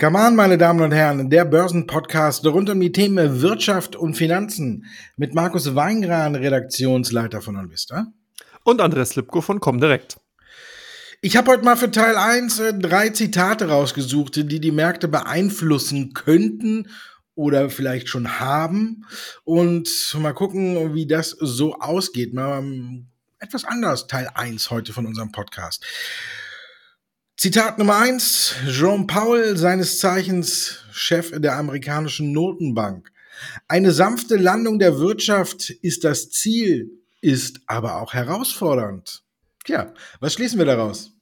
Come on, meine Damen und Herren, der Börsenpodcast rund um die Themen Wirtschaft und Finanzen mit Markus Weingran, Redaktionsleiter von Onvista. Und Andres Lipko von Comdirect. Ich habe heute mal für Teil 1 äh, drei Zitate rausgesucht, die die Märkte beeinflussen könnten oder vielleicht schon haben. Und mal gucken, wie das so ausgeht. Mal ähm, etwas anders, Teil 1 heute von unserem Podcast. Zitat Nummer eins: Jerome Powell, seines Zeichens Chef der amerikanischen Notenbank. Eine sanfte Landung der Wirtschaft ist das Ziel, ist aber auch herausfordernd. Tja, was schließen wir daraus?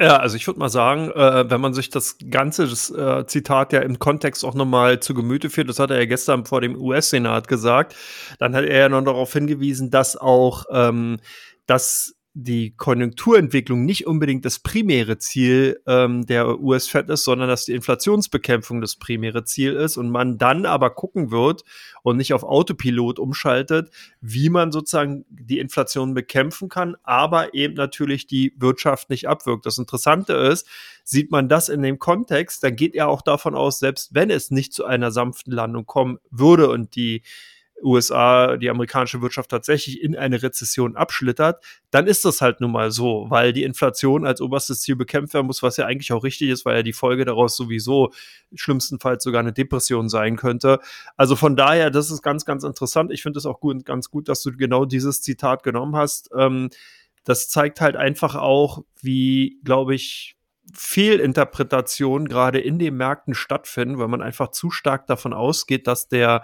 Ja, also ich würde mal sagen, äh, wenn man sich das ganze das, äh, Zitat ja im Kontext auch nochmal zu Gemüte führt, das hat er ja gestern vor dem US-Senat gesagt, dann hat er ja noch darauf hingewiesen, dass auch ähm, das die Konjunkturentwicklung nicht unbedingt das primäre Ziel ähm, der US-Fed ist, sondern dass die Inflationsbekämpfung das primäre Ziel ist und man dann aber gucken wird und nicht auf Autopilot umschaltet, wie man sozusagen die Inflation bekämpfen kann, aber eben natürlich die Wirtschaft nicht abwirkt. Das Interessante ist, sieht man das in dem Kontext, dann geht er auch davon aus, selbst wenn es nicht zu einer sanften Landung kommen würde und die USA, die amerikanische Wirtschaft tatsächlich in eine Rezession abschlittert, dann ist das halt nun mal so, weil die Inflation als oberstes Ziel bekämpft werden muss, was ja eigentlich auch richtig ist, weil ja die Folge daraus sowieso schlimmstenfalls sogar eine Depression sein könnte. Also von daher, das ist ganz, ganz interessant. Ich finde es auch gut, ganz gut, dass du genau dieses Zitat genommen hast. Ähm, das zeigt halt einfach auch, wie, glaube ich, Fehlinterpretationen gerade in den Märkten stattfinden, weil man einfach zu stark davon ausgeht, dass der,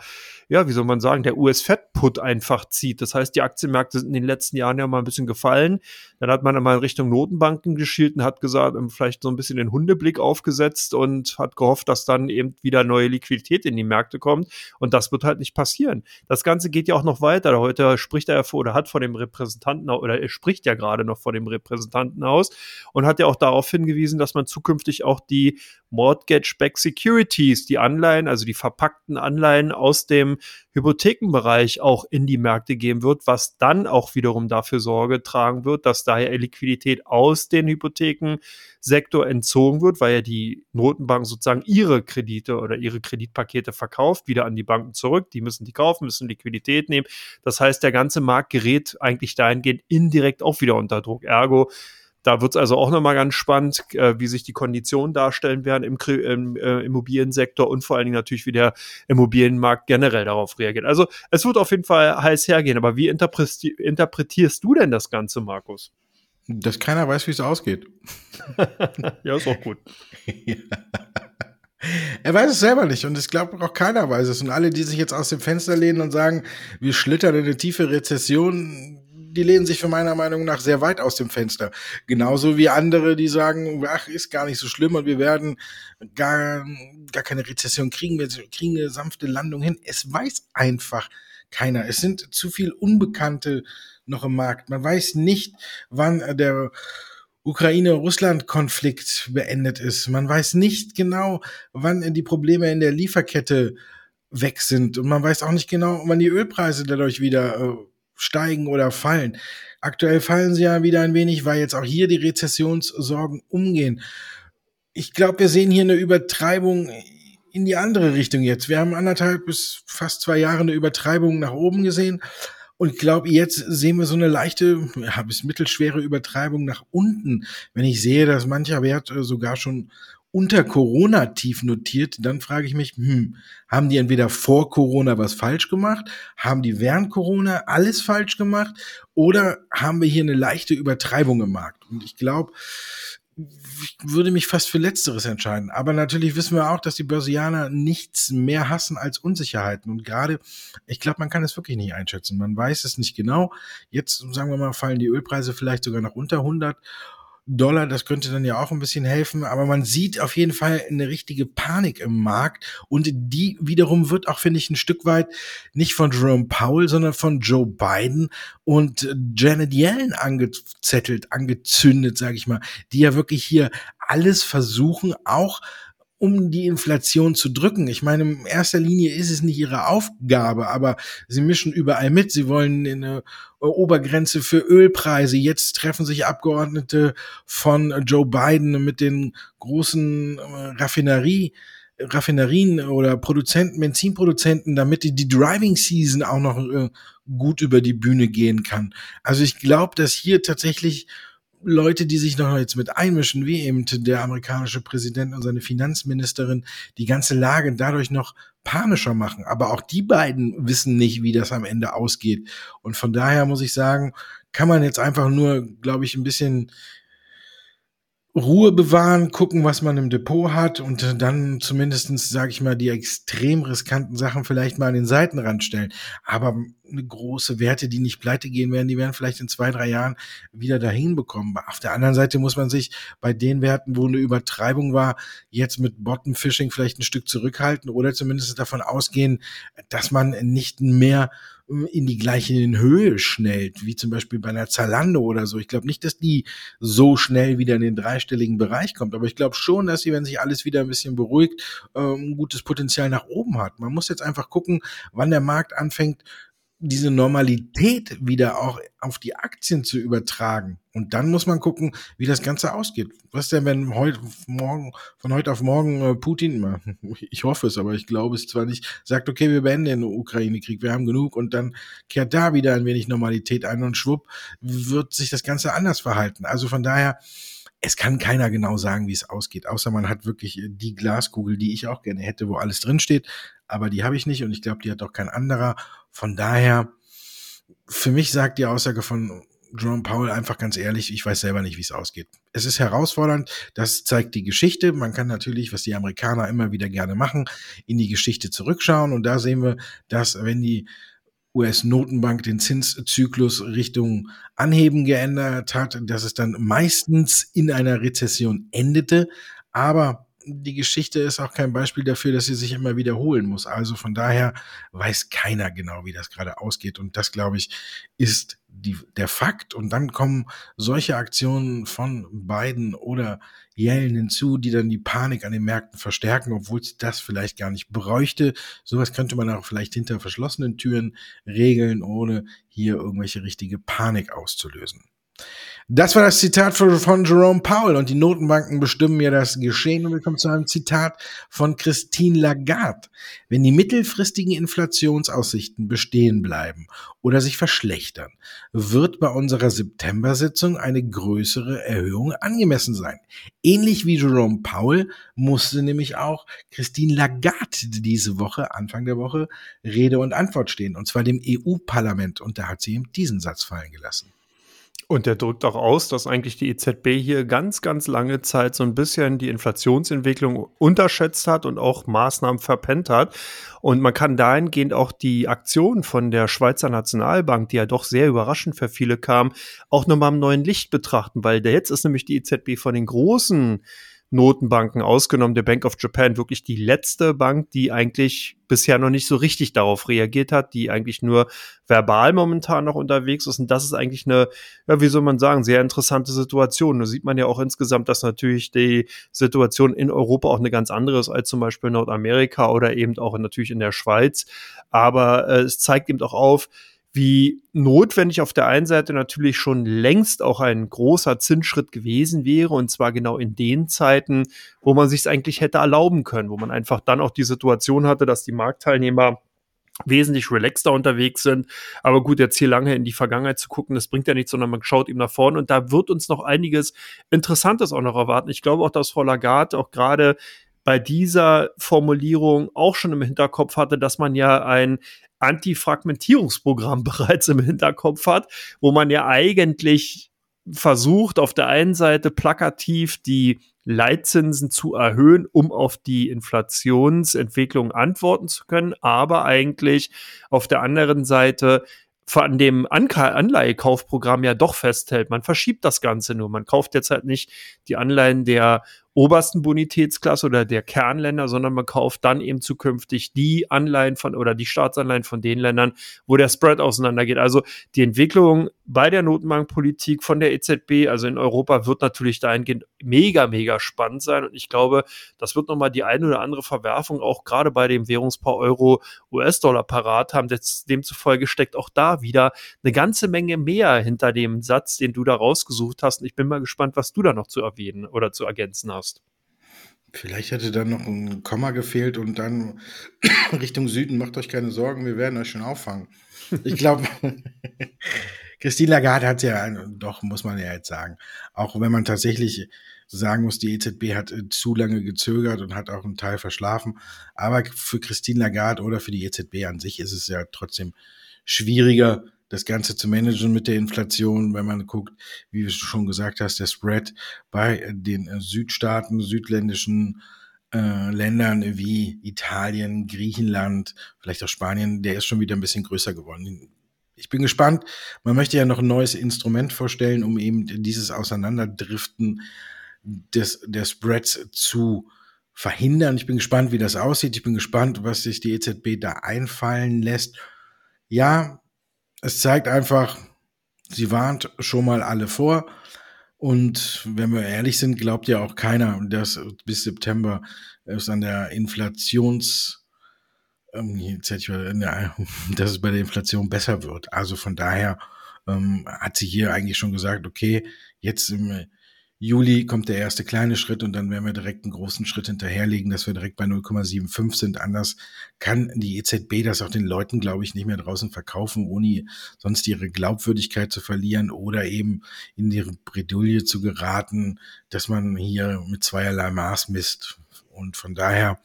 ja, wie soll man sagen, der US-Fed-Put einfach zieht. Das heißt, die Aktienmärkte sind in den letzten Jahren ja mal ein bisschen gefallen. Dann hat man einmal in Richtung Notenbanken geschielt und hat gesagt, ähm, vielleicht so ein bisschen den Hundeblick aufgesetzt und hat gehofft, dass dann eben wieder neue Liquidität in die Märkte kommt. Und das wird halt nicht passieren. Das Ganze geht ja auch noch weiter. Heute spricht er ja vor oder hat vor dem Repräsentanten oder er spricht ja gerade noch vor dem Repräsentanten aus und hat ja auch darauf hingewiesen, dass man zukünftig auch die Mortgage-Backed Securities, die Anleihen, also die verpackten Anleihen aus dem Hypothekenbereich auch in die Märkte geben wird, was dann auch wiederum dafür Sorge tragen wird, dass daher Liquidität aus den Hypothekensektor entzogen wird, weil ja die Notenbank sozusagen ihre Kredite oder ihre Kreditpakete verkauft, wieder an die Banken zurück. Die müssen die kaufen, müssen Liquidität nehmen. Das heißt, der ganze Markt gerät eigentlich dahingehend indirekt auch wieder unter Druck. Ergo, da wird es also auch nochmal ganz spannend, äh, wie sich die Konditionen darstellen werden im, im äh, Immobiliensektor und vor allen Dingen natürlich, wie der Immobilienmarkt generell darauf reagiert. Also es wird auf jeden Fall heiß hergehen. Aber wie interpreti interpretierst du denn das Ganze, Markus? Dass keiner weiß, wie es ausgeht. ja, ist auch gut. ja. Er weiß es selber nicht und ich glaube auch keiner weiß es. Und alle, die sich jetzt aus dem Fenster lehnen und sagen, wir schlittern in eine tiefe Rezession, die lehnen sich für meiner Meinung nach sehr weit aus dem Fenster. Genauso wie andere, die sagen, ach, ist gar nicht so schlimm und wir werden gar, gar keine Rezession kriegen, wir kriegen eine sanfte Landung hin. Es weiß einfach keiner. Es sind zu viel Unbekannte noch im Markt. Man weiß nicht, wann der Ukraine-Russland-Konflikt beendet ist. Man weiß nicht genau, wann die Probleme in der Lieferkette weg sind. Und man weiß auch nicht genau, wann die Ölpreise dadurch wieder äh, steigen oder fallen. Aktuell fallen sie ja wieder ein wenig, weil jetzt auch hier die Rezessionssorgen umgehen. Ich glaube, wir sehen hier eine Übertreibung in die andere Richtung jetzt. Wir haben anderthalb bis fast zwei Jahre eine Übertreibung nach oben gesehen. Und ich glaube, jetzt sehen wir so eine leichte, ja, bis mittelschwere Übertreibung nach unten. Wenn ich sehe, dass mancher Wert äh, sogar schon unter Corona tief notiert, dann frage ich mich, hm, haben die entweder vor Corona was falsch gemacht, haben die während Corona alles falsch gemacht oder haben wir hier eine leichte Übertreibung im Markt? Und ich glaube, ich würde mich fast für Letzteres entscheiden. Aber natürlich wissen wir auch, dass die Börsianer nichts mehr hassen als Unsicherheiten. Und gerade, ich glaube, man kann es wirklich nicht einschätzen. Man weiß es nicht genau. Jetzt, sagen wir mal, fallen die Ölpreise vielleicht sogar noch unter 100 Dollar, das könnte dann ja auch ein bisschen helfen, aber man sieht auf jeden Fall eine richtige Panik im Markt und die wiederum wird auch, finde ich, ein Stück weit nicht von Jerome Powell, sondern von Joe Biden und Janet Yellen angezettelt, angezündet, sage ich mal, die ja wirklich hier alles versuchen, auch um die Inflation zu drücken. Ich meine, in erster Linie ist es nicht ihre Aufgabe, aber sie mischen überall mit. Sie wollen eine Obergrenze für Ölpreise. Jetzt treffen sich Abgeordnete von Joe Biden mit den großen äh, Raffinerie Raffinerien oder Produzenten, Benzinproduzenten, damit die, die Driving Season auch noch äh, gut über die Bühne gehen kann. Also ich glaube, dass hier tatsächlich Leute, die sich noch jetzt mit einmischen, wie eben der amerikanische Präsident und seine Finanzministerin, die ganze Lage dadurch noch panischer machen. Aber auch die beiden wissen nicht, wie das am Ende ausgeht. Und von daher muss ich sagen, kann man jetzt einfach nur, glaube ich, ein bisschen Ruhe bewahren, gucken, was man im Depot hat und dann zumindestens, sage ich mal, die extrem riskanten Sachen vielleicht mal an den Seitenrand stellen. Aber eine große Werte, die nicht pleite gehen werden, die werden vielleicht in zwei, drei Jahren wieder dahin bekommen. Auf der anderen Seite muss man sich bei den Werten, wo eine Übertreibung war, jetzt mit Bottom Fishing vielleicht ein Stück zurückhalten oder zumindest davon ausgehen, dass man nicht mehr in die gleiche Höhe schnellt, wie zum Beispiel bei einer Zalando oder so. Ich glaube nicht, dass die so schnell wieder in den dreistelligen Bereich kommt, aber ich glaube schon, dass sie, wenn sich alles wieder ein bisschen beruhigt, ähm, ein gutes Potenzial nach oben hat. Man muss jetzt einfach gucken, wann der Markt anfängt, diese Normalität wieder auch auf die Aktien zu übertragen. Und dann muss man gucken, wie das Ganze ausgeht. Was denn, wenn heute, morgen, von heute auf morgen äh, Putin, ich hoffe es, aber ich glaube es zwar nicht, sagt, okay, wir beenden den Ukraine-Krieg, wir haben genug und dann kehrt da wieder ein wenig Normalität ein und schwupp wird sich das Ganze anders verhalten. Also von daher, es kann keiner genau sagen, wie es ausgeht, außer man hat wirklich die Glaskugel, die ich auch gerne hätte, wo alles drinsteht. Aber die habe ich nicht und ich glaube, die hat auch kein anderer. Von daher, für mich sagt die Aussage von Jerome Powell einfach ganz ehrlich, ich weiß selber nicht, wie es ausgeht. Es ist herausfordernd, das zeigt die Geschichte. Man kann natürlich, was die Amerikaner immer wieder gerne machen, in die Geschichte zurückschauen. Und da sehen wir, dass wenn die US-Notenbank den Zinszyklus Richtung Anheben geändert hat, dass es dann meistens in einer Rezession endete. Aber die Geschichte ist auch kein Beispiel dafür, dass sie sich immer wiederholen muss. Also von daher weiß keiner genau, wie das gerade ausgeht. Und das, glaube ich, ist die, der Fakt. Und dann kommen solche Aktionen von Biden oder Yellen hinzu, die dann die Panik an den Märkten verstärken, obwohl es das vielleicht gar nicht bräuchte. Sowas könnte man auch vielleicht hinter verschlossenen Türen regeln, ohne hier irgendwelche richtige Panik auszulösen. Das war das Zitat von Jerome Powell und die Notenbanken bestimmen ja das Geschehen. Und wir kommen zu einem Zitat von Christine Lagarde. Wenn die mittelfristigen Inflationsaussichten bestehen bleiben oder sich verschlechtern, wird bei unserer September-Sitzung eine größere Erhöhung angemessen sein. Ähnlich wie Jerome Powell musste nämlich auch Christine Lagarde diese Woche, Anfang der Woche, Rede und Antwort stehen, und zwar dem EU-Parlament. Und da hat sie ihm diesen Satz fallen gelassen. Und der drückt auch aus, dass eigentlich die EZB hier ganz, ganz lange Zeit so ein bisschen die Inflationsentwicklung unterschätzt hat und auch Maßnahmen verpennt hat. Und man kann dahingehend auch die Aktion von der Schweizer Nationalbank, die ja doch sehr überraschend für viele kam, auch nochmal im neuen Licht betrachten, weil jetzt ist nämlich die EZB von den großen Notenbanken ausgenommen, der Bank of Japan wirklich die letzte Bank, die eigentlich bisher noch nicht so richtig darauf reagiert hat, die eigentlich nur verbal momentan noch unterwegs ist. Und das ist eigentlich eine, ja, wie soll man sagen, sehr interessante Situation. Da sieht man ja auch insgesamt, dass natürlich die Situation in Europa auch eine ganz andere ist als zum Beispiel Nordamerika oder eben auch natürlich in der Schweiz. Aber äh, es zeigt eben auch auf, wie notwendig auf der einen Seite natürlich schon längst auch ein großer Zinsschritt gewesen wäre, und zwar genau in den Zeiten, wo man sich es eigentlich hätte erlauben können, wo man einfach dann auch die Situation hatte, dass die Marktteilnehmer wesentlich relaxter unterwegs sind. Aber gut, jetzt hier lange in die Vergangenheit zu gucken, das bringt ja nichts, sondern man schaut eben nach vorne und da wird uns noch einiges Interessantes auch noch erwarten. Ich glaube auch, dass Frau Lagarde auch gerade bei dieser Formulierung auch schon im Hinterkopf hatte, dass man ja ein Antifragmentierungsprogramm bereits im Hinterkopf hat, wo man ja eigentlich versucht, auf der einen Seite plakativ die Leitzinsen zu erhöhen, um auf die Inflationsentwicklung antworten zu können, aber eigentlich auf der anderen Seite an dem Anleihekaufprogramm ja doch festhält. Man verschiebt das Ganze nur. Man kauft jetzt halt nicht die Anleihen der obersten Bonitätsklasse oder der Kernländer, sondern man kauft dann eben zukünftig die Anleihen von oder die Staatsanleihen von den Ländern, wo der Spread auseinandergeht. Also die Entwicklung bei der Notenbankpolitik von der EZB, also in Europa, wird natürlich dahingehend mega, mega spannend sein. Und ich glaube, das wird nochmal die eine oder andere Verwerfung auch gerade bei dem Währungspaar Euro US-Dollar parat haben. Demzufolge steckt auch da wieder eine ganze Menge mehr hinter dem Satz, den du da rausgesucht hast. Und ich bin mal gespannt, was du da noch zu erwähnen oder zu ergänzen hast hast. Vielleicht hätte dann noch ein Komma gefehlt und dann Richtung Süden, macht euch keine Sorgen, wir werden euch schon auffangen. Ich glaube, Christine Lagarde hat ja, doch, muss man ja jetzt sagen, auch wenn man tatsächlich sagen muss, die EZB hat äh, zu lange gezögert und hat auch einen Teil verschlafen. Aber für Christine Lagarde oder für die EZB an sich ist es ja trotzdem schwieriger, das Ganze zu managen mit der Inflation, wenn man guckt, wie du schon gesagt hast, der Spread bei den Südstaaten, südländischen äh, Ländern wie Italien, Griechenland, vielleicht auch Spanien, der ist schon wieder ein bisschen größer geworden. Ich bin gespannt. Man möchte ja noch ein neues Instrument vorstellen, um eben dieses Auseinanderdriften des, der Spreads zu verhindern. Ich bin gespannt, wie das aussieht. Ich bin gespannt, was sich die EZB da einfallen lässt. Ja, es zeigt einfach, sie warnt schon mal alle vor. Und wenn wir ehrlich sind, glaubt ja auch keiner, dass bis September es an der Inflations, ähm, dass es bei der Inflation besser wird. Also von daher ähm, hat sie hier eigentlich schon gesagt, okay, jetzt im Juli kommt der erste kleine Schritt und dann werden wir direkt einen großen Schritt hinterherlegen, dass wir direkt bei 0,75 sind. Anders kann die EZB das auch den Leuten, glaube ich, nicht mehr draußen verkaufen, ohne sonst ihre Glaubwürdigkeit zu verlieren oder eben in ihre Bredouille zu geraten, dass man hier mit zweierlei Maß misst. Und von daher,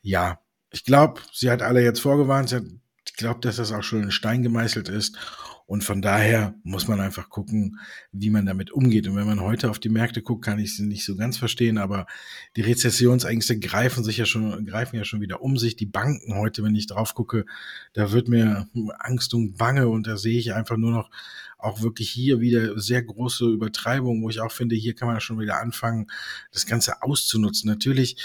ja, ich glaube, sie hat alle jetzt vorgewarnt. Hat, ich glaube, dass das auch schon in Stein gemeißelt ist. Und von daher muss man einfach gucken, wie man damit umgeht. Und wenn man heute auf die Märkte guckt, kann ich sie nicht so ganz verstehen, aber die Rezessionsängste greifen sich ja schon, greifen ja schon wieder um sich. Die Banken heute, wenn ich drauf gucke, da wird mir Angst und Bange und da sehe ich einfach nur noch auch wirklich hier wieder sehr große Übertreibung, wo ich auch finde, hier kann man schon wieder anfangen, das Ganze auszunutzen. Natürlich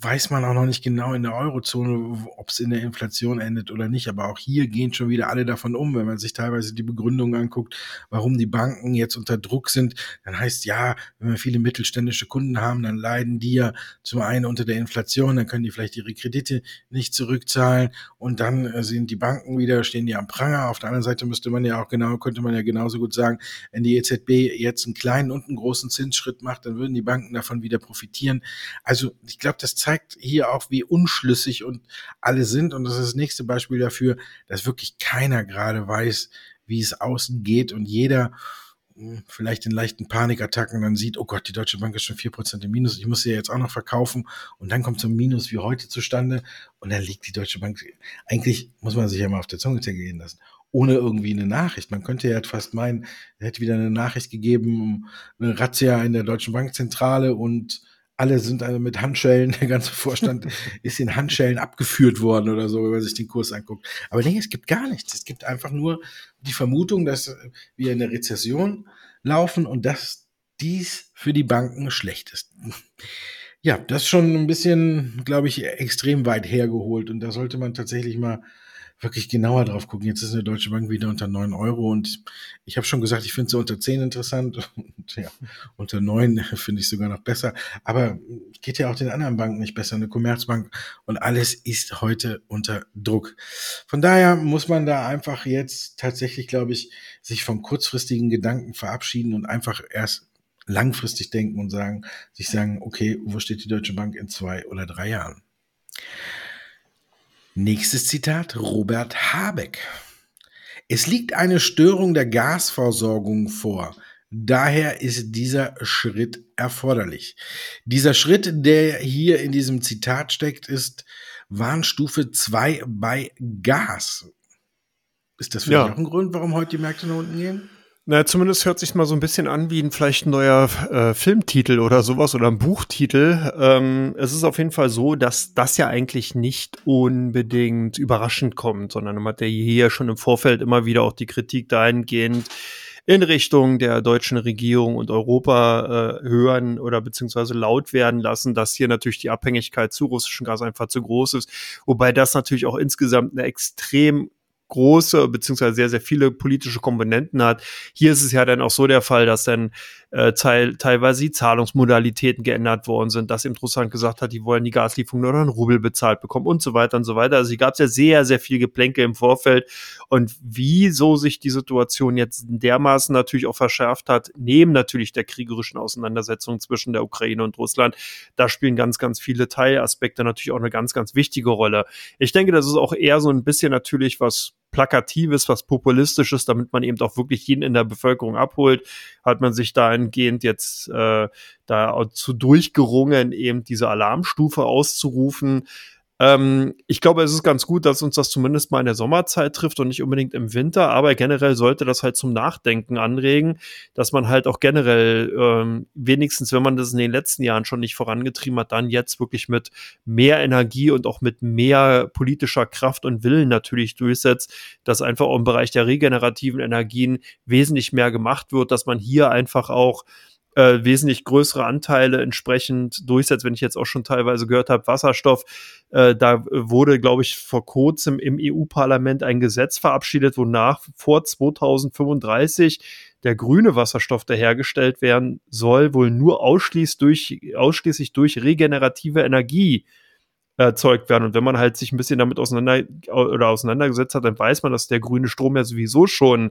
weiß man auch noch nicht genau in der Eurozone, ob es in der Inflation endet oder nicht. Aber auch hier gehen schon wieder alle davon um, wenn man sich teilweise die Begründung anguckt, warum die Banken jetzt unter Druck sind. Dann heißt ja, wenn wir viele mittelständische Kunden haben, dann leiden die ja zum einen unter der Inflation, dann können die vielleicht ihre Kredite nicht zurückzahlen und dann äh, sind die Banken wieder, stehen die am Pranger. Auf der anderen Seite müsste man ja auch genau, könnte man ja genauso gut sagen, wenn die EZB jetzt einen kleinen und einen großen Zinsschritt macht, dann würden die Banken davon wieder profitieren. Also also ich glaube, das zeigt hier auch, wie unschlüssig und alle sind. Und das ist das nächste Beispiel dafür, dass wirklich keiner gerade weiß, wie es außen geht. Und jeder hm, vielleicht in leichten Panikattacken dann sieht, oh Gott, die Deutsche Bank ist schon vier Prozent im Minus, ich muss sie ja jetzt auch noch verkaufen. Und dann kommt so ein Minus wie heute zustande. Und dann liegt die Deutsche Bank, eigentlich muss man sich ja mal auf der Zunge zergehen lassen, ohne irgendwie eine Nachricht. Man könnte ja fast meinen, er hätte wieder eine Nachricht gegeben, eine Razzia in der Deutschen Bankzentrale und alle sind also mit Handschellen, der ganze Vorstand ist in Handschellen abgeführt worden oder so, wenn man sich den Kurs anguckt. Aber nee, es gibt gar nichts. Es gibt einfach nur die Vermutung, dass wir in der Rezession laufen und dass dies für die Banken schlecht ist. Ja, das ist schon ein bisschen, glaube ich, extrem weit hergeholt und da sollte man tatsächlich mal wirklich genauer drauf gucken. Jetzt ist eine Deutsche Bank wieder unter neun Euro und ich habe schon gesagt, ich finde sie unter zehn interessant und ja, unter neun finde ich sogar noch besser. Aber geht ja auch den anderen Banken nicht besser, eine Commerzbank und alles ist heute unter Druck. Von daher muss man da einfach jetzt tatsächlich, glaube ich, sich vom kurzfristigen Gedanken verabschieden und einfach erst langfristig denken und sagen, sich sagen, okay, wo steht die Deutsche Bank in zwei oder drei Jahren? Nächstes Zitat, Robert Habeck. Es liegt eine Störung der Gasversorgung vor. Daher ist dieser Schritt erforderlich. Dieser Schritt, der hier in diesem Zitat steckt, ist Warnstufe 2 bei Gas. Ist das für ja. auch ein Grund, warum heute die Märkte nach unten gehen? Na, zumindest hört sich mal so ein bisschen an wie ein vielleicht ein neuer äh, Filmtitel oder sowas oder ein Buchtitel. Ähm, es ist auf jeden Fall so, dass das ja eigentlich nicht unbedingt überraschend kommt, sondern man hat ja hier schon im Vorfeld immer wieder auch die Kritik dahingehend in Richtung der deutschen Regierung und Europa äh, hören oder beziehungsweise laut werden lassen, dass hier natürlich die Abhängigkeit zu russischem Gas einfach zu groß ist. Wobei das natürlich auch insgesamt eine extrem große beziehungsweise sehr, sehr viele politische Komponenten hat. Hier ist es ja dann auch so der Fall, dass dann äh, teil, teilweise die Zahlungsmodalitäten geändert worden sind, dass eben Russland gesagt hat, die wollen die Gaslieferung nur noch in Rubel bezahlt bekommen und so weiter und so weiter. Also hier gab es ja sehr, sehr viel Geplänke im Vorfeld. Und wieso sich die Situation jetzt dermaßen natürlich auch verschärft hat, neben natürlich der kriegerischen Auseinandersetzung zwischen der Ukraine und Russland, da spielen ganz, ganz viele Teilaspekte natürlich auch eine ganz, ganz wichtige Rolle. Ich denke, das ist auch eher so ein bisschen natürlich was Plakatives, was Populistisches, damit man eben auch wirklich jeden in der Bevölkerung abholt, hat man sich dahingehend jetzt äh, da zu durchgerungen, eben diese Alarmstufe auszurufen. Ähm, ich glaube, es ist ganz gut, dass uns das zumindest mal in der Sommerzeit trifft und nicht unbedingt im Winter, aber generell sollte das halt zum Nachdenken anregen, dass man halt auch generell ähm, wenigstens, wenn man das in den letzten Jahren schon nicht vorangetrieben hat, dann jetzt wirklich mit mehr Energie und auch mit mehr politischer Kraft und Willen natürlich durchsetzt, dass einfach auch im Bereich der regenerativen Energien wesentlich mehr gemacht wird, dass man hier einfach auch äh, wesentlich größere Anteile entsprechend durchsetzt. Wenn ich jetzt auch schon teilweise gehört habe, Wasserstoff, äh, da wurde, glaube ich, vor kurzem im EU-Parlament ein Gesetz verabschiedet, wonach vor 2035 der grüne Wasserstoff, der hergestellt werden soll, wohl nur ausschließlich durch, ausschließlich durch regenerative Energie erzeugt werden. Und wenn man halt sich ein bisschen damit auseinander oder auseinandergesetzt hat, dann weiß man, dass der grüne Strom ja sowieso schon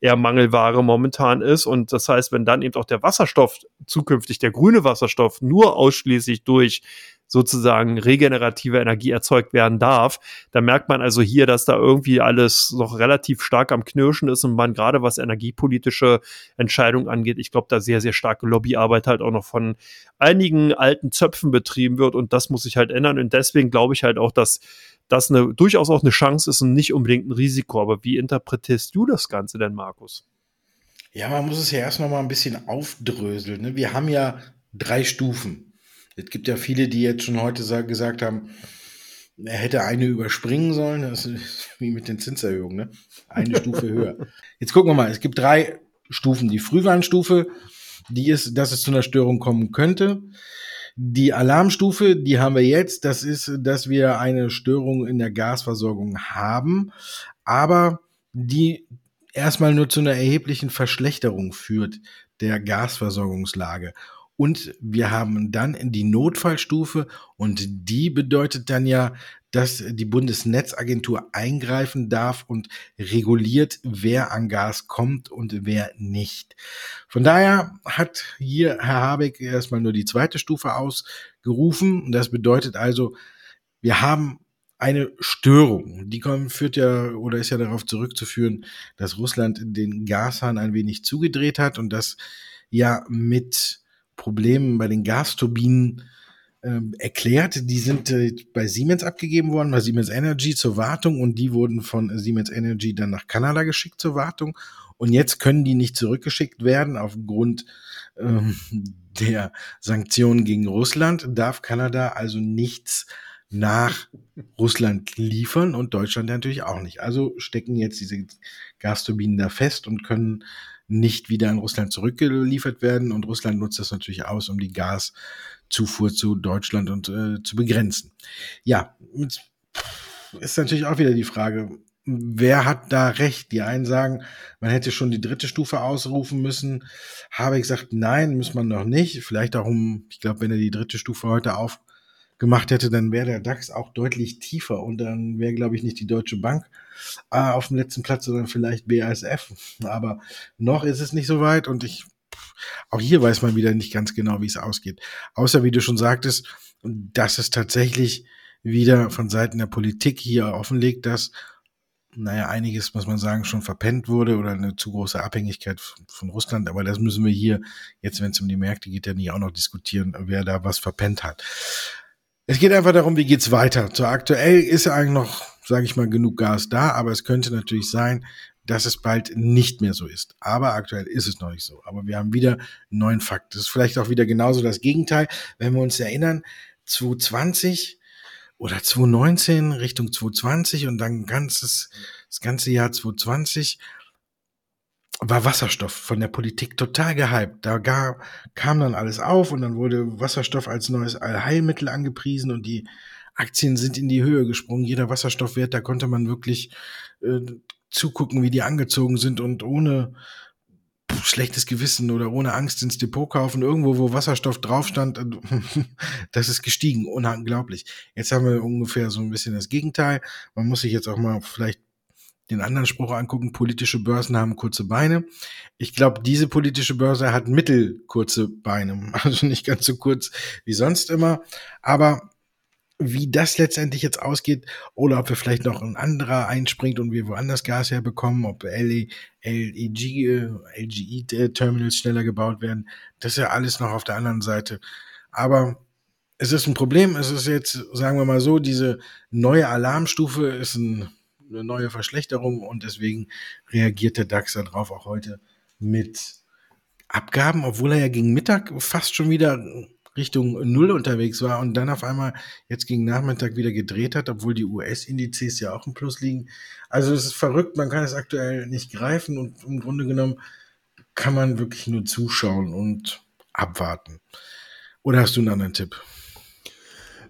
eher Mangelware momentan ist. Und das heißt, wenn dann eben auch der Wasserstoff zukünftig, der grüne Wasserstoff, nur ausschließlich durch sozusagen regenerative Energie erzeugt werden darf, da merkt man also hier, dass da irgendwie alles noch relativ stark am Knirschen ist und man gerade was energiepolitische Entscheidungen angeht, ich glaube, da sehr, sehr starke Lobbyarbeit halt auch noch von einigen alten Zöpfen betrieben wird und das muss sich halt ändern und deswegen glaube ich halt auch, dass das eine, durchaus auch eine Chance ist und nicht unbedingt ein Risiko. Aber wie interpretierst du das Ganze denn, Markus? Ja, man muss es ja erst noch mal ein bisschen aufdröseln. Ne? Wir haben ja drei Stufen. Es gibt ja viele, die jetzt schon heute gesagt haben, er hätte eine überspringen sollen. Das ist wie mit den Zinserhöhungen, ne? Eine Stufe höher. Jetzt gucken wir mal. Es gibt drei Stufen. Die Frühwarnstufe, die ist, dass es zu einer Störung kommen könnte. Die Alarmstufe, die haben wir jetzt, das ist, dass wir eine Störung in der Gasversorgung haben, aber die erstmal nur zu einer erheblichen Verschlechterung führt der Gasversorgungslage. Und wir haben dann die Notfallstufe und die bedeutet dann ja, dass die Bundesnetzagentur eingreifen darf und reguliert, wer an Gas kommt und wer nicht. Von daher hat hier Herr Habeck erstmal nur die zweite Stufe ausgerufen. Das bedeutet also, wir haben eine Störung. Die führt ja oder ist ja darauf zurückzuführen, dass Russland den Gashahn ein wenig zugedreht hat und das ja mit Problemen bei den Gasturbinen ähm, erklärt. Die sind äh, bei Siemens abgegeben worden, bei Siemens Energy zur Wartung und die wurden von Siemens Energy dann nach Kanada geschickt zur Wartung. Und jetzt können die nicht zurückgeschickt werden aufgrund ähm, der Sanktionen gegen Russland. Darf Kanada also nichts nach Russland liefern und Deutschland natürlich auch nicht. Also stecken jetzt diese Gasturbinen da fest und können nicht wieder an Russland zurückgeliefert werden. Und Russland nutzt das natürlich aus, um die Gas Zufuhr zu Deutschland und äh, zu begrenzen. Ja, ist natürlich auch wieder die Frage, wer hat da recht? Die einen sagen, man hätte schon die dritte Stufe ausrufen müssen. Habe ich gesagt, nein, muss man noch nicht. Vielleicht auch um, ich glaube, wenn er die dritte Stufe heute aufgemacht hätte, dann wäre der DAX auch deutlich tiefer und dann wäre, glaube ich, nicht die Deutsche Bank äh, auf dem letzten Platz, sondern vielleicht BASF. Aber noch ist es nicht so weit und ich auch hier weiß man wieder nicht ganz genau, wie es ausgeht. Außer, wie du schon sagtest, dass es tatsächlich wieder von Seiten der Politik hier offenlegt, dass, naja, einiges, muss man sagen, schon verpennt wurde oder eine zu große Abhängigkeit von Russland. Aber das müssen wir hier, jetzt wenn es um die Märkte geht, ja nicht auch noch diskutieren, wer da was verpennt hat. Es geht einfach darum, wie geht's weiter. Zu aktuell ist eigentlich noch, sage ich mal, genug Gas da, aber es könnte natürlich sein, dass es bald nicht mehr so ist. Aber aktuell ist es noch nicht so. Aber wir haben wieder einen neuen Fakt. Das ist vielleicht auch wieder genauso das Gegenteil. Wenn wir uns erinnern, 2020 oder 2019 Richtung 2020 und dann ganzes, das ganze Jahr 2020 war Wasserstoff von der Politik total gehypt. Da gar, kam dann alles auf und dann wurde Wasserstoff als neues Allheilmittel angepriesen und die Aktien sind in die Höhe gesprungen. Jeder Wasserstoffwert, da konnte man wirklich äh, zugucken, wie die angezogen sind und ohne schlechtes Gewissen oder ohne Angst ins Depot kaufen, irgendwo, wo Wasserstoff drauf stand, das ist gestiegen, unglaublich. Jetzt haben wir ungefähr so ein bisschen das Gegenteil. Man muss sich jetzt auch mal vielleicht den anderen Spruch angucken, politische Börsen haben kurze Beine. Ich glaube, diese politische Börse hat mittelkurze Beine, also nicht ganz so kurz wie sonst immer. Aber wie das letztendlich jetzt ausgeht oder ob wir vielleicht noch ein anderer einspringt und wir woanders Gas herbekommen, ob LEG, LGE äh, Terminals schneller gebaut werden, das ist ja alles noch auf der anderen Seite. Aber es ist ein Problem. Es ist jetzt, sagen wir mal so, diese neue Alarmstufe ist ein, eine neue Verschlechterung und deswegen reagiert der DAX darauf auch heute mit Abgaben, obwohl er ja gegen Mittag fast schon wieder Richtung Null unterwegs war und dann auf einmal jetzt gegen Nachmittag wieder gedreht hat, obwohl die US-Indizes ja auch im Plus liegen. Also es ist verrückt, man kann es aktuell nicht greifen und im Grunde genommen kann man wirklich nur zuschauen und abwarten. Oder hast du einen anderen Tipp?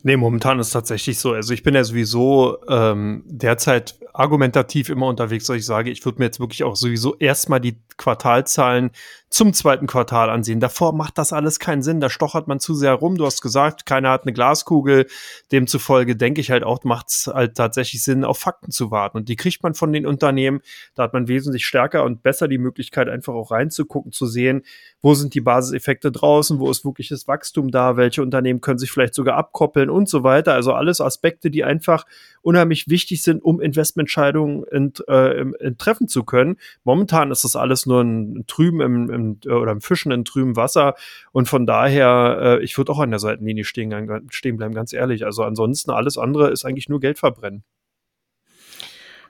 Nee, momentan ist es tatsächlich so. Also ich bin ja sowieso ähm, derzeit argumentativ immer unterwegs, dass ich sage, ich würde mir jetzt wirklich auch sowieso erstmal die Quartalzahlen zum zweiten Quartal ansehen. Davor macht das alles keinen Sinn. Da stochert man zu sehr rum. Du hast gesagt, keiner hat eine Glaskugel. Demzufolge denke ich halt auch, macht es halt tatsächlich Sinn, auf Fakten zu warten. Und die kriegt man von den Unternehmen. Da hat man wesentlich stärker und besser die Möglichkeit, einfach auch reinzugucken, zu sehen, wo sind die Basiseffekte draußen, wo ist wirkliches Wachstum da, welche Unternehmen können sich vielleicht sogar abkoppeln und so weiter. Also alles Aspekte, die einfach unheimlich wichtig sind, um Investmententscheidungen ent, äh, treffen zu können. Momentan ist das alles nur ein Trüben im, im oder ein Fischen in trüben Wasser und von daher, äh, ich würde auch an der Seitenlinie stehen, stehen bleiben, ganz ehrlich. Also ansonsten alles andere ist eigentlich nur Geld verbrennen.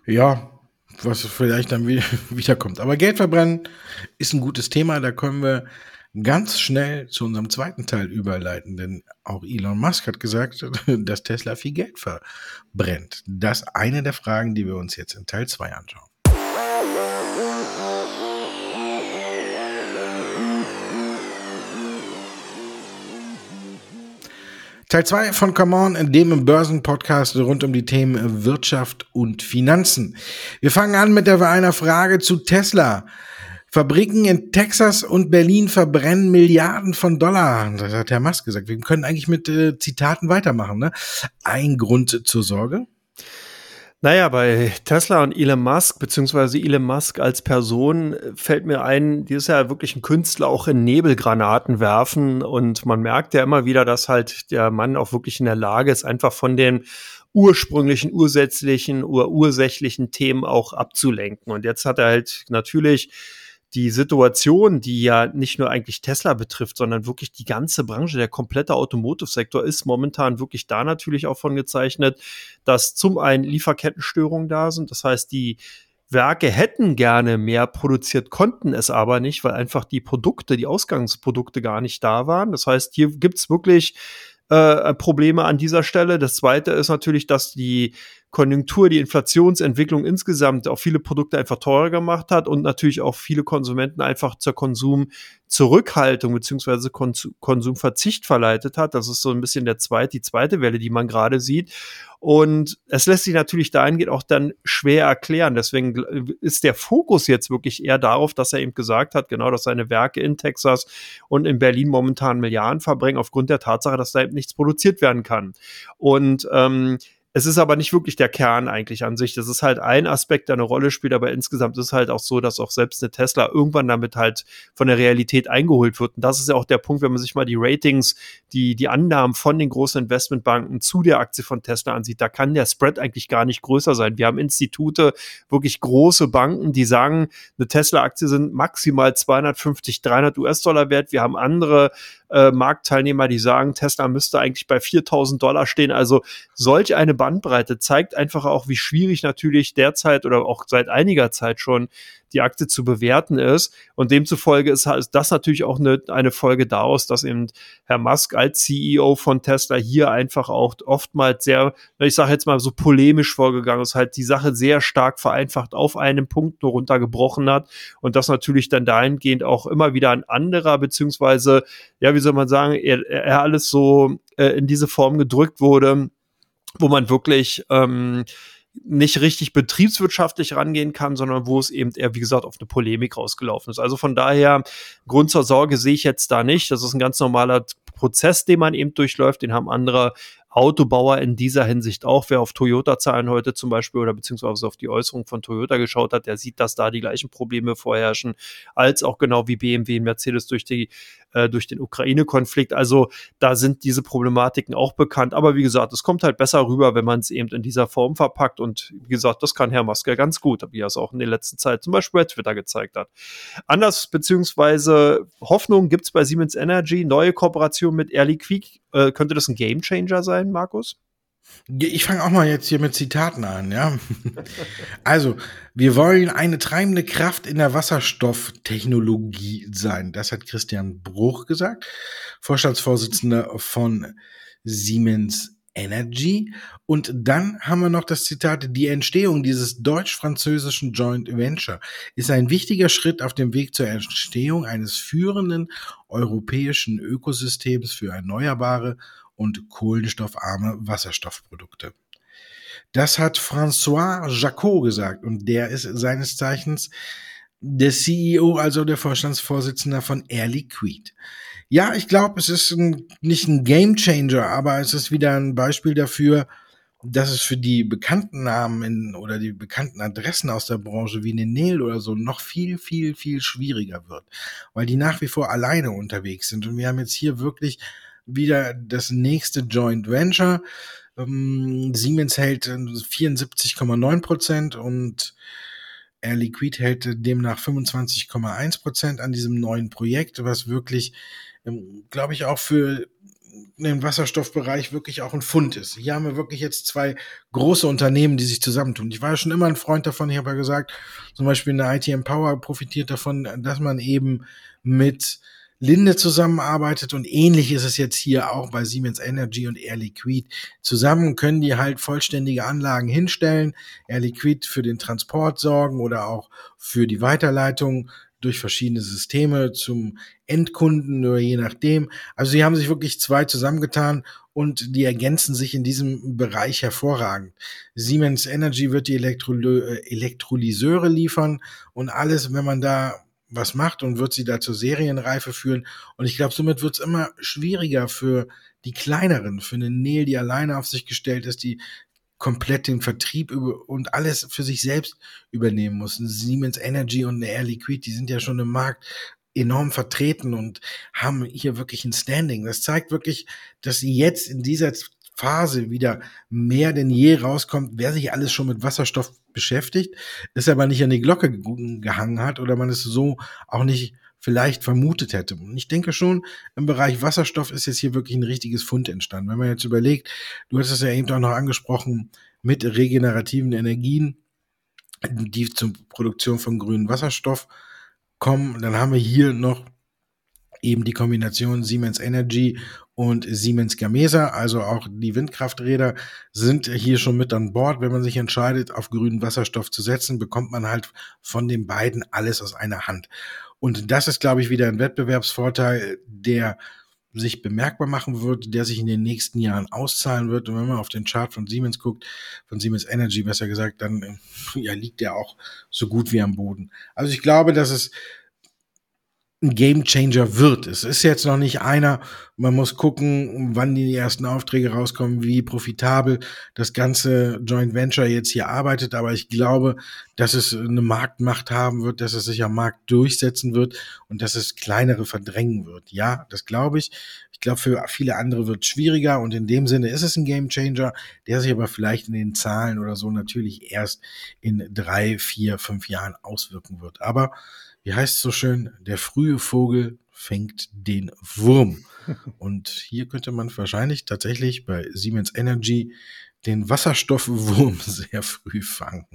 Ja, was vielleicht dann wiederkommt. Aber Geld verbrennen ist ein gutes Thema. Da können wir ganz schnell zu unserem zweiten Teil überleiten, denn auch Elon Musk hat gesagt, dass Tesla viel Geld verbrennt. Das ist eine der Fragen, die wir uns jetzt in Teil 2 anschauen. Teil 2 von Come On, dem Börsenpodcast rund um die Themen Wirtschaft und Finanzen. Wir fangen an mit einer Frage zu Tesla. Fabriken in Texas und Berlin verbrennen Milliarden von Dollar. Das hat Herr Musk gesagt. Wir können eigentlich mit äh, Zitaten weitermachen. Ne? Ein Grund zur Sorge? Naja, bei Tesla und Elon Musk, beziehungsweise Elon Musk als Person, fällt mir ein, die ist ja wirklich ein Künstler, auch in Nebelgranaten werfen. Und man merkt ja immer wieder, dass halt der Mann auch wirklich in der Lage ist, einfach von den ursprünglichen, ursätzlichen ursächlichen Themen auch abzulenken. Und jetzt hat er halt natürlich die Situation, die ja nicht nur eigentlich Tesla betrifft, sondern wirklich die ganze Branche, der komplette Automotive-Sektor ist momentan wirklich da natürlich auch von gezeichnet, dass zum einen Lieferkettenstörungen da sind. Das heißt, die Werke hätten gerne mehr produziert, konnten es aber nicht, weil einfach die Produkte, die Ausgangsprodukte gar nicht da waren. Das heißt, hier gibt's wirklich äh, Probleme an dieser Stelle. Das zweite ist natürlich, dass die Konjunktur, die Inflationsentwicklung insgesamt auch viele Produkte einfach teurer gemacht hat und natürlich auch viele Konsumenten einfach zur Konsumzurückhaltung beziehungsweise Konsumverzicht verleitet hat. Das ist so ein bisschen der zweite, die zweite Welle, die man gerade sieht. Und es lässt sich natürlich dahingehend auch dann schwer erklären. Deswegen ist der Fokus jetzt wirklich eher darauf, dass er eben gesagt hat, genau, dass seine Werke in Texas und in Berlin momentan Milliarden verbringen, aufgrund der Tatsache, dass da eben nichts produziert werden kann. Und ähm, es ist aber nicht wirklich der Kern eigentlich an sich. Das ist halt ein Aspekt, der eine Rolle spielt, aber insgesamt ist es halt auch so, dass auch selbst eine Tesla irgendwann damit halt von der Realität eingeholt wird. Und das ist ja auch der Punkt, wenn man sich mal die Ratings, die, die Annahmen von den großen Investmentbanken zu der Aktie von Tesla ansieht, da kann der Spread eigentlich gar nicht größer sein. Wir haben Institute, wirklich große Banken, die sagen, eine Tesla-Aktie sind maximal 250, 300 US-Dollar wert. Wir haben andere äh, Marktteilnehmer, die sagen, Tesla müsste eigentlich bei 4000 Dollar stehen. Also solch eine Bandbreite, zeigt einfach auch, wie schwierig natürlich derzeit oder auch seit einiger Zeit schon die Aktie zu bewerten ist. Und demzufolge ist, ist das natürlich auch eine, eine Folge daraus, dass eben Herr Musk als CEO von Tesla hier einfach auch oftmals sehr, ich sage jetzt mal so polemisch vorgegangen ist, halt die Sache sehr stark vereinfacht auf einen Punkt nur runtergebrochen hat und das natürlich dann dahingehend auch immer wieder ein anderer, beziehungsweise, ja, wie soll man sagen, er, er alles so äh, in diese Form gedrückt wurde, wo man wirklich ähm, nicht richtig betriebswirtschaftlich rangehen kann, sondern wo es eben eher, wie gesagt, auf eine Polemik rausgelaufen ist. Also von daher, Grund zur Sorge sehe ich jetzt da nicht. Das ist ein ganz normaler Prozess, den man eben durchläuft. Den haben andere Autobauer in dieser Hinsicht auch. Wer auf Toyota-Zahlen heute zum Beispiel oder beziehungsweise auf die Äußerung von Toyota geschaut hat, der sieht, dass da die gleichen Probleme vorherrschen, als auch genau wie BMW und Mercedes durch, die, äh, durch den Ukraine-Konflikt. Also da sind diese Problematiken auch bekannt. Aber wie gesagt, es kommt halt besser rüber, wenn man es eben in dieser Form verpackt. Und wie gesagt, das kann Herr Maske ganz gut, wie er es auch in der letzten Zeit zum Beispiel bei Twitter gezeigt hat. Anders beziehungsweise Hoffnung gibt es bei Siemens Energy, neue Kooperation mit Air Liquide. Äh, könnte das ein Gamechanger sein, Markus? Ich fange auch mal jetzt hier mit Zitaten an, ja. Also, wir wollen eine treibende Kraft in der Wasserstofftechnologie sein. Das hat Christian Bruch gesagt, Vorstandsvorsitzender von Siemens Energy. Und dann haben wir noch das Zitat, die Entstehung dieses deutsch-französischen Joint Venture ist ein wichtiger Schritt auf dem Weg zur Entstehung eines führenden europäischen Ökosystems für erneuerbare und kohlenstoffarme Wasserstoffprodukte. Das hat François Jacot gesagt und der ist seines Zeichens der CEO, also der Vorstandsvorsitzender von Air Liquide. Ja, ich glaube, es ist ein, nicht ein Gamechanger, aber es ist wieder ein Beispiel dafür, dass es für die bekannten Namen in, oder die bekannten Adressen aus der Branche wie Nenel oder so noch viel, viel, viel schwieriger wird, weil die nach wie vor alleine unterwegs sind. Und wir haben jetzt hier wirklich wieder das nächste Joint Venture. Ähm, Siemens hält 74,9 Prozent und Air Liquid hält demnach 25,1 Prozent an diesem neuen Projekt, was wirklich, ähm, glaube ich, auch für den Wasserstoffbereich wirklich auch ein Fund ist. Hier haben wir wirklich jetzt zwei große Unternehmen, die sich zusammentun. Ich war ja schon immer ein Freund davon. Ich habe ja gesagt, zum Beispiel eine IT Empower profitiert davon, dass man eben mit Linde zusammenarbeitet und ähnlich ist es jetzt hier auch bei Siemens Energy und Air Liquid. Zusammen können die halt vollständige Anlagen hinstellen, Air Liquid für den Transport sorgen oder auch für die Weiterleitung durch verschiedene Systeme zum Endkunden oder je nachdem. Also sie haben sich wirklich zwei zusammengetan und die ergänzen sich in diesem Bereich hervorragend. Siemens Energy wird die Elektroly Elektrolyseure liefern und alles, wenn man da was macht und wird sie da zur Serienreife führen. Und ich glaube, somit wird es immer schwieriger für die kleineren, für eine Neil, die alleine auf sich gestellt ist, die komplett den Vertrieb und alles für sich selbst übernehmen muss. Siemens Energy und eine Air Liquid, die sind ja schon im Markt enorm vertreten und haben hier wirklich ein Standing. Das zeigt wirklich, dass sie jetzt in dieser Phase wieder mehr denn je rauskommt, wer sich alles schon mit Wasserstoff beschäftigt, es aber nicht an die Glocke gehangen hat oder man es so auch nicht vielleicht vermutet hätte. Und ich denke schon, im Bereich Wasserstoff ist jetzt hier wirklich ein richtiges Fund entstanden. Wenn man jetzt überlegt, du hast es ja eben auch noch angesprochen, mit regenerativen Energien, die zur Produktion von grünem Wasserstoff kommen, dann haben wir hier noch eben die Kombination Siemens Energy und Siemens Gamesa, also auch die Windkrafträder sind hier schon mit an Bord. Wenn man sich entscheidet, auf grünen Wasserstoff zu setzen, bekommt man halt von den beiden alles aus einer Hand. Und das ist, glaube ich, wieder ein Wettbewerbsvorteil, der sich bemerkbar machen wird, der sich in den nächsten Jahren auszahlen wird. Und wenn man auf den Chart von Siemens guckt, von Siemens Energy besser gesagt, dann ja, liegt der auch so gut wie am Boden. Also ich glaube, dass es ein Gamechanger wird. Es ist jetzt noch nicht einer. Man muss gucken, wann die ersten Aufträge rauskommen, wie profitabel das ganze Joint Venture jetzt hier arbeitet. Aber ich glaube, dass es eine Marktmacht haben wird, dass es sich am Markt durchsetzen wird und dass es kleinere verdrängen wird. Ja, das glaube ich. Ich glaube, für viele andere wird es schwieriger und in dem Sinne ist es ein Gamechanger, der sich aber vielleicht in den Zahlen oder so natürlich erst in drei, vier, fünf Jahren auswirken wird. Aber wie heißt es so schön, der frühe Vogel fängt den Wurm. Und hier könnte man wahrscheinlich tatsächlich bei Siemens Energy den Wasserstoffwurm sehr früh fangen.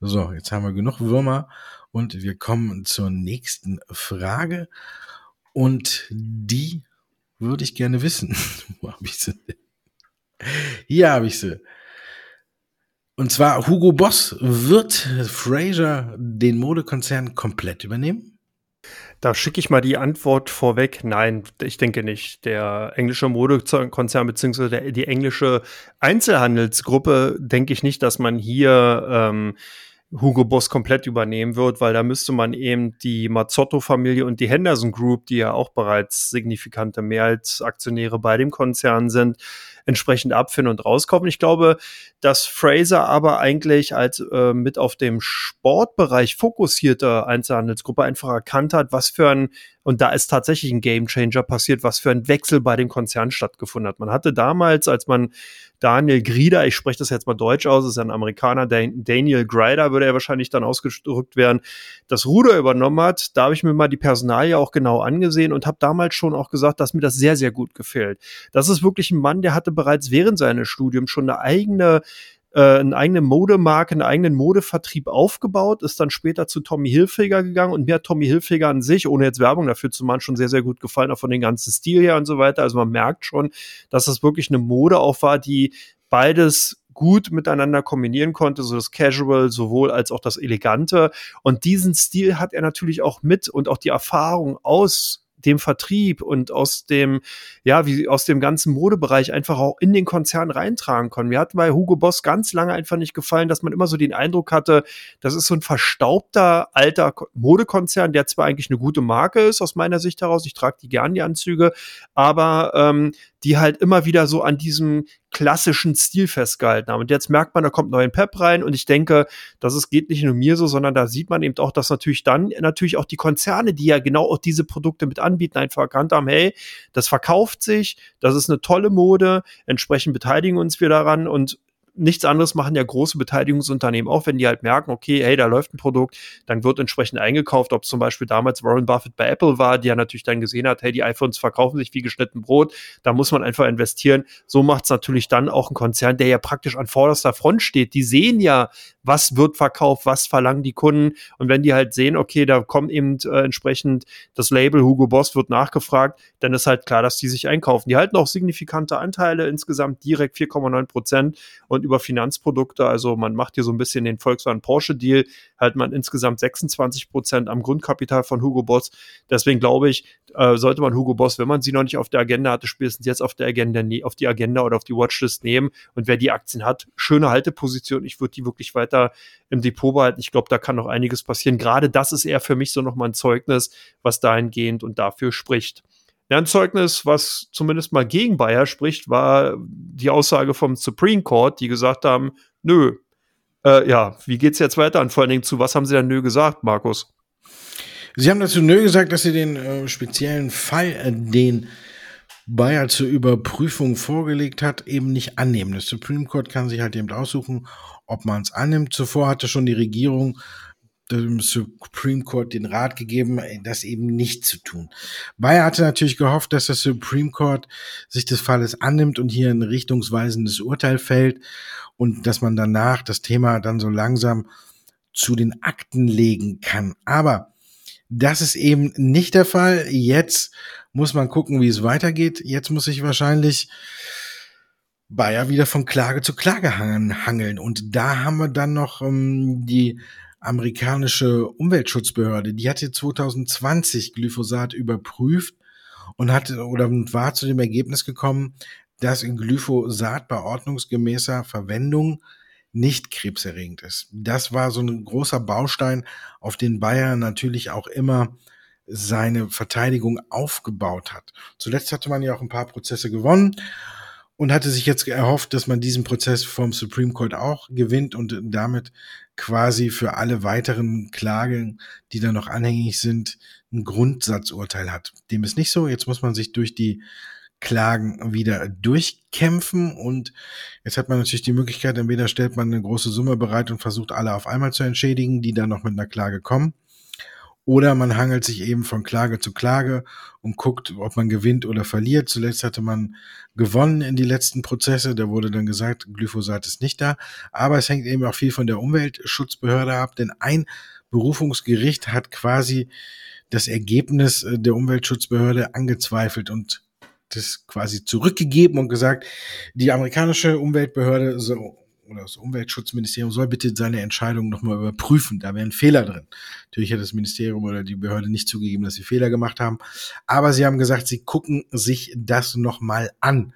So, jetzt haben wir genug Würmer und wir kommen zur nächsten Frage. Und die würde ich gerne wissen. Wo habe ich sie denn? Hier habe ich sie. Und zwar Hugo Boss wird Fraser den Modekonzern komplett übernehmen? Da schicke ich mal die Antwort vorweg. Nein, ich denke nicht. Der englische Modekonzern bzw. die englische Einzelhandelsgruppe denke ich nicht, dass man hier ähm, Hugo Boss komplett übernehmen wird, weil da müsste man eben die Mazzotto-Familie und die Henderson Group, die ja auch bereits signifikante Mehrheitsaktionäre bei dem Konzern sind, entsprechend abfinden und rauskaufen. Ich glaube, dass Fraser aber eigentlich als äh, mit auf dem Sportbereich fokussierte Einzelhandelsgruppe einfach erkannt hat, was für ein, und da ist tatsächlich ein Gamechanger passiert, was für ein Wechsel bei dem Konzern stattgefunden hat. Man hatte damals, als man Daniel Grieder, ich spreche das jetzt mal deutsch aus, ist ein Amerikaner, Daniel Grider würde er wahrscheinlich dann ausgedrückt werden, das Ruder übernommen hat. Da habe ich mir mal die Personalie auch genau angesehen und habe damals schon auch gesagt, dass mir das sehr, sehr gut gefällt. Das ist wirklich ein Mann, der hatte bereits während seines Studiums schon eine eigene äh, eine eigene Modemarke, einen eigenen Modevertrieb aufgebaut, ist dann später zu Tommy Hilfiger gegangen und mir hat Tommy Hilfiger an sich, ohne jetzt Werbung dafür zu machen, schon sehr, sehr gut gefallen, auch von den ganzen Stil her und so weiter. Also man merkt schon, dass das wirklich eine Mode auch war, die beides gut miteinander kombinieren konnte, so das Casual sowohl als auch das Elegante. Und diesen Stil hat er natürlich auch mit und auch die Erfahrung aus dem Vertrieb und aus dem, ja, wie aus dem ganzen Modebereich einfach auch in den Konzern reintragen können. Mir hat bei Hugo Boss ganz lange einfach nicht gefallen, dass man immer so den Eindruck hatte, das ist so ein verstaubter alter Modekonzern, der zwar eigentlich eine gute Marke ist aus meiner Sicht heraus, ich trage die gern die Anzüge, aber ähm, die halt immer wieder so an diesem klassischen Stil festgehalten haben. Und jetzt merkt man, da kommt neuen Pep rein und ich denke, dass es geht nicht nur mir so, sondern da sieht man eben auch, dass natürlich dann natürlich auch die Konzerne, die ja genau auch diese Produkte mit anbieten, einfach erkannt haben, hey, das verkauft sich, das ist eine tolle Mode, entsprechend beteiligen uns wir daran und nichts anderes machen ja große Beteiligungsunternehmen auch, wenn die halt merken, okay, hey, da läuft ein Produkt, dann wird entsprechend eingekauft, ob zum Beispiel damals Warren Buffett bei Apple war, der natürlich dann gesehen hat, hey, die iPhones verkaufen sich wie geschnitten Brot, da muss man einfach investieren. So macht es natürlich dann auch ein Konzern, der ja praktisch an vorderster Front steht. Die sehen ja, was wird verkauft, was verlangen die Kunden und wenn die halt sehen, okay, da kommt eben äh, entsprechend das Label Hugo Boss wird nachgefragt, dann ist halt klar, dass die sich einkaufen. Die halten auch signifikante Anteile, insgesamt direkt 4,9 Prozent und über Finanzprodukte. Also man macht hier so ein bisschen den Volkswagen Porsche Deal, halt man insgesamt 26 Prozent am Grundkapital von Hugo Boss. Deswegen glaube ich, äh, sollte man Hugo Boss, wenn man sie noch nicht auf der Agenda hatte, spätestens jetzt auf der Agenda, ne, auf die Agenda oder auf die Watchlist nehmen. Und wer die Aktien hat, schöne Halteposition. Ich würde die wirklich weiter im Depot behalten. Ich glaube, da kann noch einiges passieren. Gerade das ist eher für mich so nochmal ein Zeugnis, was dahingehend und dafür spricht. Ein Zeugnis, was zumindest mal gegen Bayer spricht, war die Aussage vom Supreme Court, die gesagt haben, nö, äh, ja, wie geht's jetzt weiter? Und vor allen Dingen zu was haben sie denn nö gesagt, Markus? Sie haben dazu nö gesagt, dass sie den äh, speziellen Fall, äh, den Bayer zur Überprüfung vorgelegt hat, eben nicht annehmen. Das Supreme Court kann sich halt eben aussuchen, ob man es annimmt. Zuvor hatte schon die Regierung dem Supreme Court den Rat gegeben, das eben nicht zu tun. Bayer hatte natürlich gehofft, dass das Supreme Court sich des Falles annimmt und hier ein richtungsweisendes Urteil fällt und dass man danach das Thema dann so langsam zu den Akten legen kann. Aber das ist eben nicht der Fall. Jetzt muss man gucken, wie es weitergeht. Jetzt muss ich wahrscheinlich Bayer wieder von Klage zu Klage hangeln. Und da haben wir dann noch ähm, die amerikanische Umweltschutzbehörde, die hatte 2020 Glyphosat überprüft und hatte oder war zu dem Ergebnis gekommen, dass Glyphosat bei ordnungsgemäßer Verwendung nicht krebserregend ist. Das war so ein großer Baustein, auf den Bayern natürlich auch immer seine Verteidigung aufgebaut hat. Zuletzt hatte man ja auch ein paar Prozesse gewonnen und hatte sich jetzt erhofft, dass man diesen Prozess vom Supreme Court auch gewinnt und damit quasi für alle weiteren Klagen, die da noch anhängig sind, ein Grundsatzurteil hat. Dem ist nicht so. Jetzt muss man sich durch die Klagen wieder durchkämpfen und jetzt hat man natürlich die Möglichkeit, entweder stellt man eine große Summe bereit und versucht alle auf einmal zu entschädigen, die dann noch mit einer Klage kommen, Oder man hangelt sich eben von Klage zu Klage und guckt, ob man gewinnt oder verliert. Zuletzt hatte man gewonnen in die letzten Prozesse. Da wurde dann gesagt, Glyphosat ist nicht da. Aber es hängt eben auch viel von der Umweltschutzbehörde ab, denn ein Berufungsgericht hat quasi das Ergebnis äh, der Umweltschutzbehörde angezweifelt und das quasi zurückgegeben und gesagt, die amerikanische Umweltbehörde so, oder das Umweltschutzministerium soll bitte seine Entscheidung nochmal überprüfen. Da wäre ein Fehler drin. Natürlich hat das Ministerium oder die Behörde nicht zugegeben, dass sie Fehler gemacht haben. Aber sie haben gesagt, sie gucken sich das nochmal an.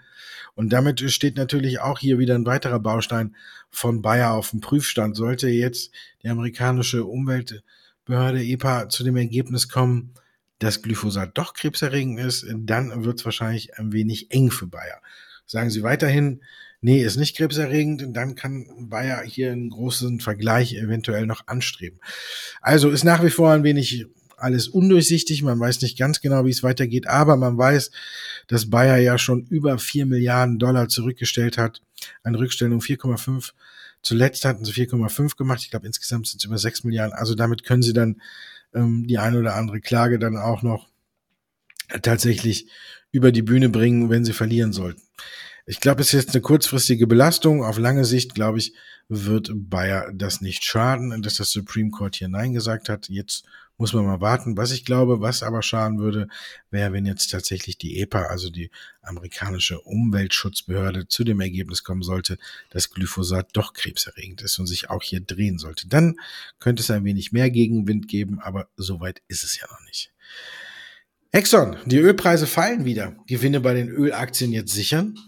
Und damit steht natürlich auch hier wieder ein weiterer Baustein von Bayer auf dem Prüfstand. Sollte jetzt die amerikanische Umweltbehörde EPA zu dem Ergebnis kommen, dass Glyphosat doch krebserregend ist, dann wird es wahrscheinlich ein wenig eng für Bayer. Sagen Sie weiterhin, nee, ist nicht krebserregend, dann kann Bayer hier einen großen Vergleich eventuell noch anstreben. Also ist nach wie vor ein wenig alles undurchsichtig, man weiß nicht ganz genau, wie es weitergeht, aber man weiß, dass Bayer ja schon über vier Milliarden Dollar zurückgestellt hat, eine Rückstellung 4,5. Zuletzt hatten sie 4,5 gemacht, ich glaube insgesamt sind es über sechs Milliarden, also damit können sie dann ähm, die eine oder andere Klage dann auch noch tatsächlich über die Bühne bringen, wenn sie verlieren sollten. Ich glaube, es ist jetzt eine kurzfristige Belastung. Auf lange Sicht, glaube ich, wird Bayer das nicht schaden, dass das Supreme Court hier Nein gesagt hat. Jetzt muss man mal warten. Was ich glaube, was aber schaden würde, wäre, wenn jetzt tatsächlich die EPA, also die amerikanische Umweltschutzbehörde, zu dem Ergebnis kommen sollte, dass Glyphosat doch krebserregend ist und sich auch hier drehen sollte. Dann könnte es ein wenig mehr Gegenwind geben, aber soweit ist es ja noch nicht. Exxon, die Ölpreise fallen wieder. Gewinne bei den Ölaktien jetzt sichern?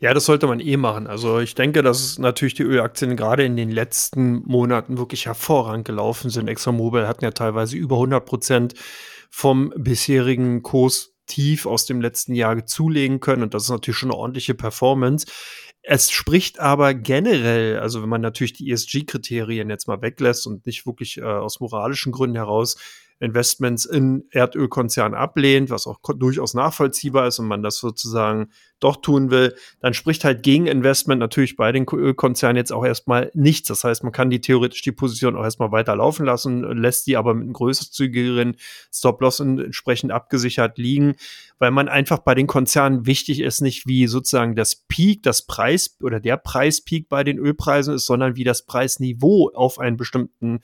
Ja, das sollte man eh machen. Also ich denke, dass natürlich die Ölaktien gerade in den letzten Monaten wirklich hervorragend gelaufen sind. ExxonMobil hatten ja teilweise über 100 Prozent vom bisherigen Kurs tief aus dem letzten Jahr zulegen können. Und das ist natürlich schon eine ordentliche Performance. Es spricht aber generell, also wenn man natürlich die ESG-Kriterien jetzt mal weglässt und nicht wirklich äh, aus moralischen Gründen heraus Investments in Erdölkonzernen ablehnt, was auch durchaus nachvollziehbar ist und man das sozusagen doch tun will, dann spricht halt gegen Investment natürlich bei den Ölkonzernen jetzt auch erstmal nichts. Das heißt, man kann die theoretisch die Position auch erstmal weiter laufen lassen, lässt die aber mit einem größerzügigeren Stop-Loss entsprechend abgesichert liegen, weil man einfach bei den Konzernen wichtig ist, nicht wie sozusagen das Peak, das Preis oder der Preispeak bei den Ölpreisen ist, sondern wie das Preisniveau auf einen bestimmten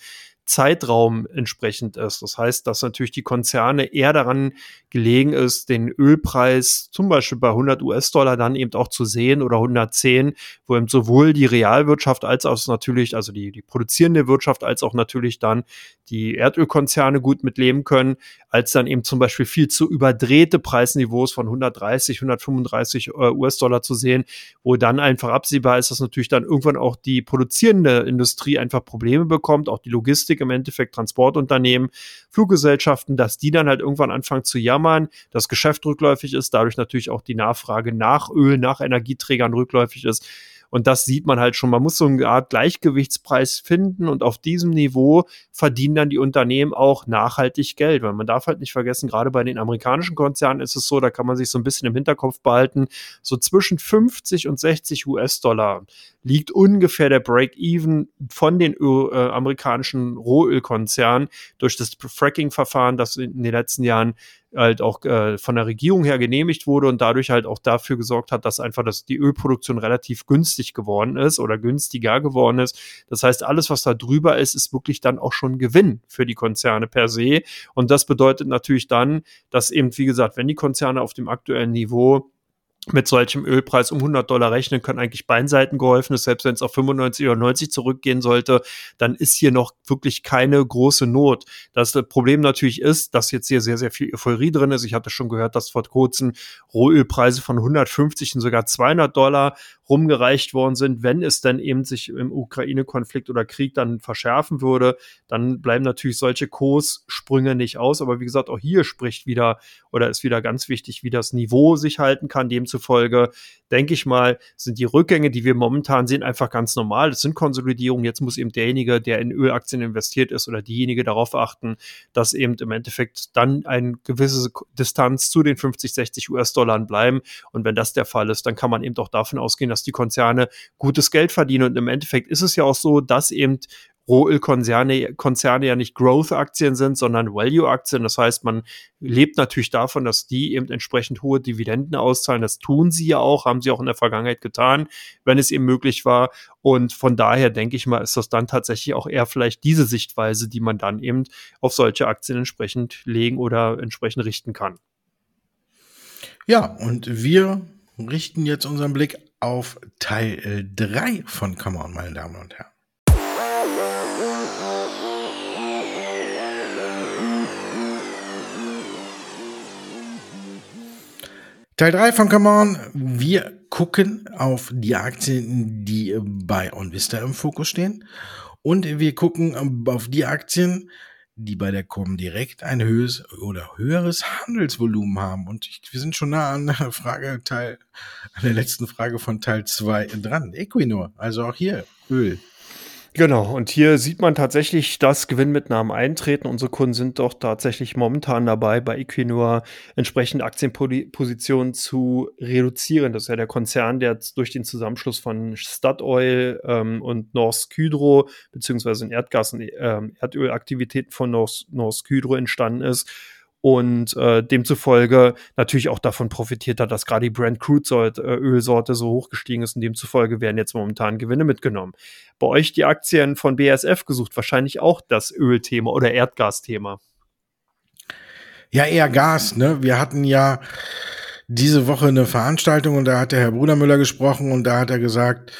Zeitraum entsprechend ist. Das heißt, dass natürlich die Konzerne eher daran gelegen ist, den Ölpreis zum Beispiel bei 100 US-Dollar dann eben auch zu sehen oder 110, wo eben sowohl die Realwirtschaft als auch natürlich, also die, die produzierende Wirtschaft als auch natürlich dann die Erdölkonzerne gut mitleben können, als dann eben zum Beispiel viel zu überdrehte Preisniveaus von 130, 135 äh, US-Dollar zu sehen, wo dann einfach absehbar ist, dass natürlich dann irgendwann auch die produzierende Industrie einfach Probleme bekommt, auch die Logistik im Endeffekt, Transportunternehmen, Fluggesellschaften, dass die dann halt irgendwann anfangen zu jammern, das Geschäft rückläufig ist, dadurch natürlich auch die Nachfrage nach Öl, nach Energieträgern rückläufig ist. Und das sieht man halt schon. Man muss so eine Art Gleichgewichtspreis finden und auf diesem Niveau verdienen dann die Unternehmen auch nachhaltig Geld. Weil man darf halt nicht vergessen, gerade bei den amerikanischen Konzernen ist es so, da kann man sich so ein bisschen im Hinterkopf behalten, so zwischen 50 und 60 US-Dollar liegt ungefähr der Break-Even von den äh, amerikanischen Rohölkonzernen durch das Fracking-Verfahren, das in den letzten Jahren halt auch äh, von der Regierung her genehmigt wurde und dadurch halt auch dafür gesorgt hat, dass einfach das, die Ölproduktion relativ günstig geworden ist oder günstiger geworden ist. Das heißt, alles, was da drüber ist, ist wirklich dann auch schon Gewinn für die Konzerne per se. Und das bedeutet natürlich dann, dass eben, wie gesagt, wenn die Konzerne auf dem aktuellen Niveau mit solchem Ölpreis um 100 Dollar rechnen, können eigentlich beiden Seiten geholfen. Ist. Selbst wenn es auf 95 oder 90 zurückgehen sollte, dann ist hier noch wirklich keine große Not. Das Problem natürlich ist, dass jetzt hier sehr, sehr viel Euphorie drin ist. Ich hatte schon gehört, dass vor kurzem Rohölpreise von 150 und sogar 200 Dollar rumgereicht worden sind. Wenn es dann eben sich im Ukraine-Konflikt oder Krieg dann verschärfen würde, dann bleiben natürlich solche Kurssprünge nicht aus. Aber wie gesagt, auch hier spricht wieder oder ist wieder ganz wichtig, wie das Niveau sich halten kann. Demzufolge denke ich mal, sind die Rückgänge, die wir momentan sehen, einfach ganz normal. Das sind Konsolidierungen. Jetzt muss eben derjenige, der in Ölaktien investiert ist oder diejenige darauf achten, dass eben im Endeffekt dann eine gewisse Distanz zu den 50, 60 US-Dollar bleiben. Und wenn das der Fall ist, dann kann man eben auch davon ausgehen, dass die Konzerne gutes Geld verdienen. Und im Endeffekt ist es ja auch so, dass eben Rohölkonzerne Konzerne ja nicht Growth-Aktien sind, sondern Value-Aktien. Das heißt, man lebt natürlich davon, dass die eben entsprechend hohe Dividenden auszahlen. Das tun sie ja auch, haben sie auch in der Vergangenheit getan, wenn es eben möglich war. Und von daher denke ich mal, ist das dann tatsächlich auch eher vielleicht diese Sichtweise, die man dann eben auf solche Aktien entsprechend legen oder entsprechend richten kann. Ja, und wir richten jetzt unseren Blick auf Teil 3 von Come On, meine Damen und Herren. Teil 3 von Come On. Wir gucken auf die Aktien, die bei OnVista im Fokus stehen. Und wir gucken auf die Aktien, die bei der Comdirect ein höheres oder höheres Handelsvolumen haben. Und ich, wir sind schon nah an der Frage Teil, an der letzten Frage von Teil 2 dran. Equinor, also auch hier Öl. Genau, und hier sieht man tatsächlich, dass Gewinnmitnahmen eintreten. Unsere Kunden sind doch tatsächlich momentan dabei, bei Equinor entsprechend Aktienpositionen zu reduzieren. Das ist ja der Konzern, der durch den Zusammenschluss von Statoil ähm, und Norsk Hydro beziehungsweise in Erdgas- und ähm, Erdölaktivitäten von Norsk, Norsk Hydro entstanden ist und äh, demzufolge natürlich auch davon profitiert hat, dass gerade die Brand Crude Sorte, äh, Ölsorte so hoch gestiegen ist und demzufolge werden jetzt momentan Gewinne mitgenommen. Bei euch die Aktien von BASF gesucht, wahrscheinlich auch das Ölthema oder Erdgasthema. Ja, eher Gas, ne? Wir hatten ja diese Woche eine Veranstaltung und da hat der Herr Brudermüller gesprochen und da hat er gesagt,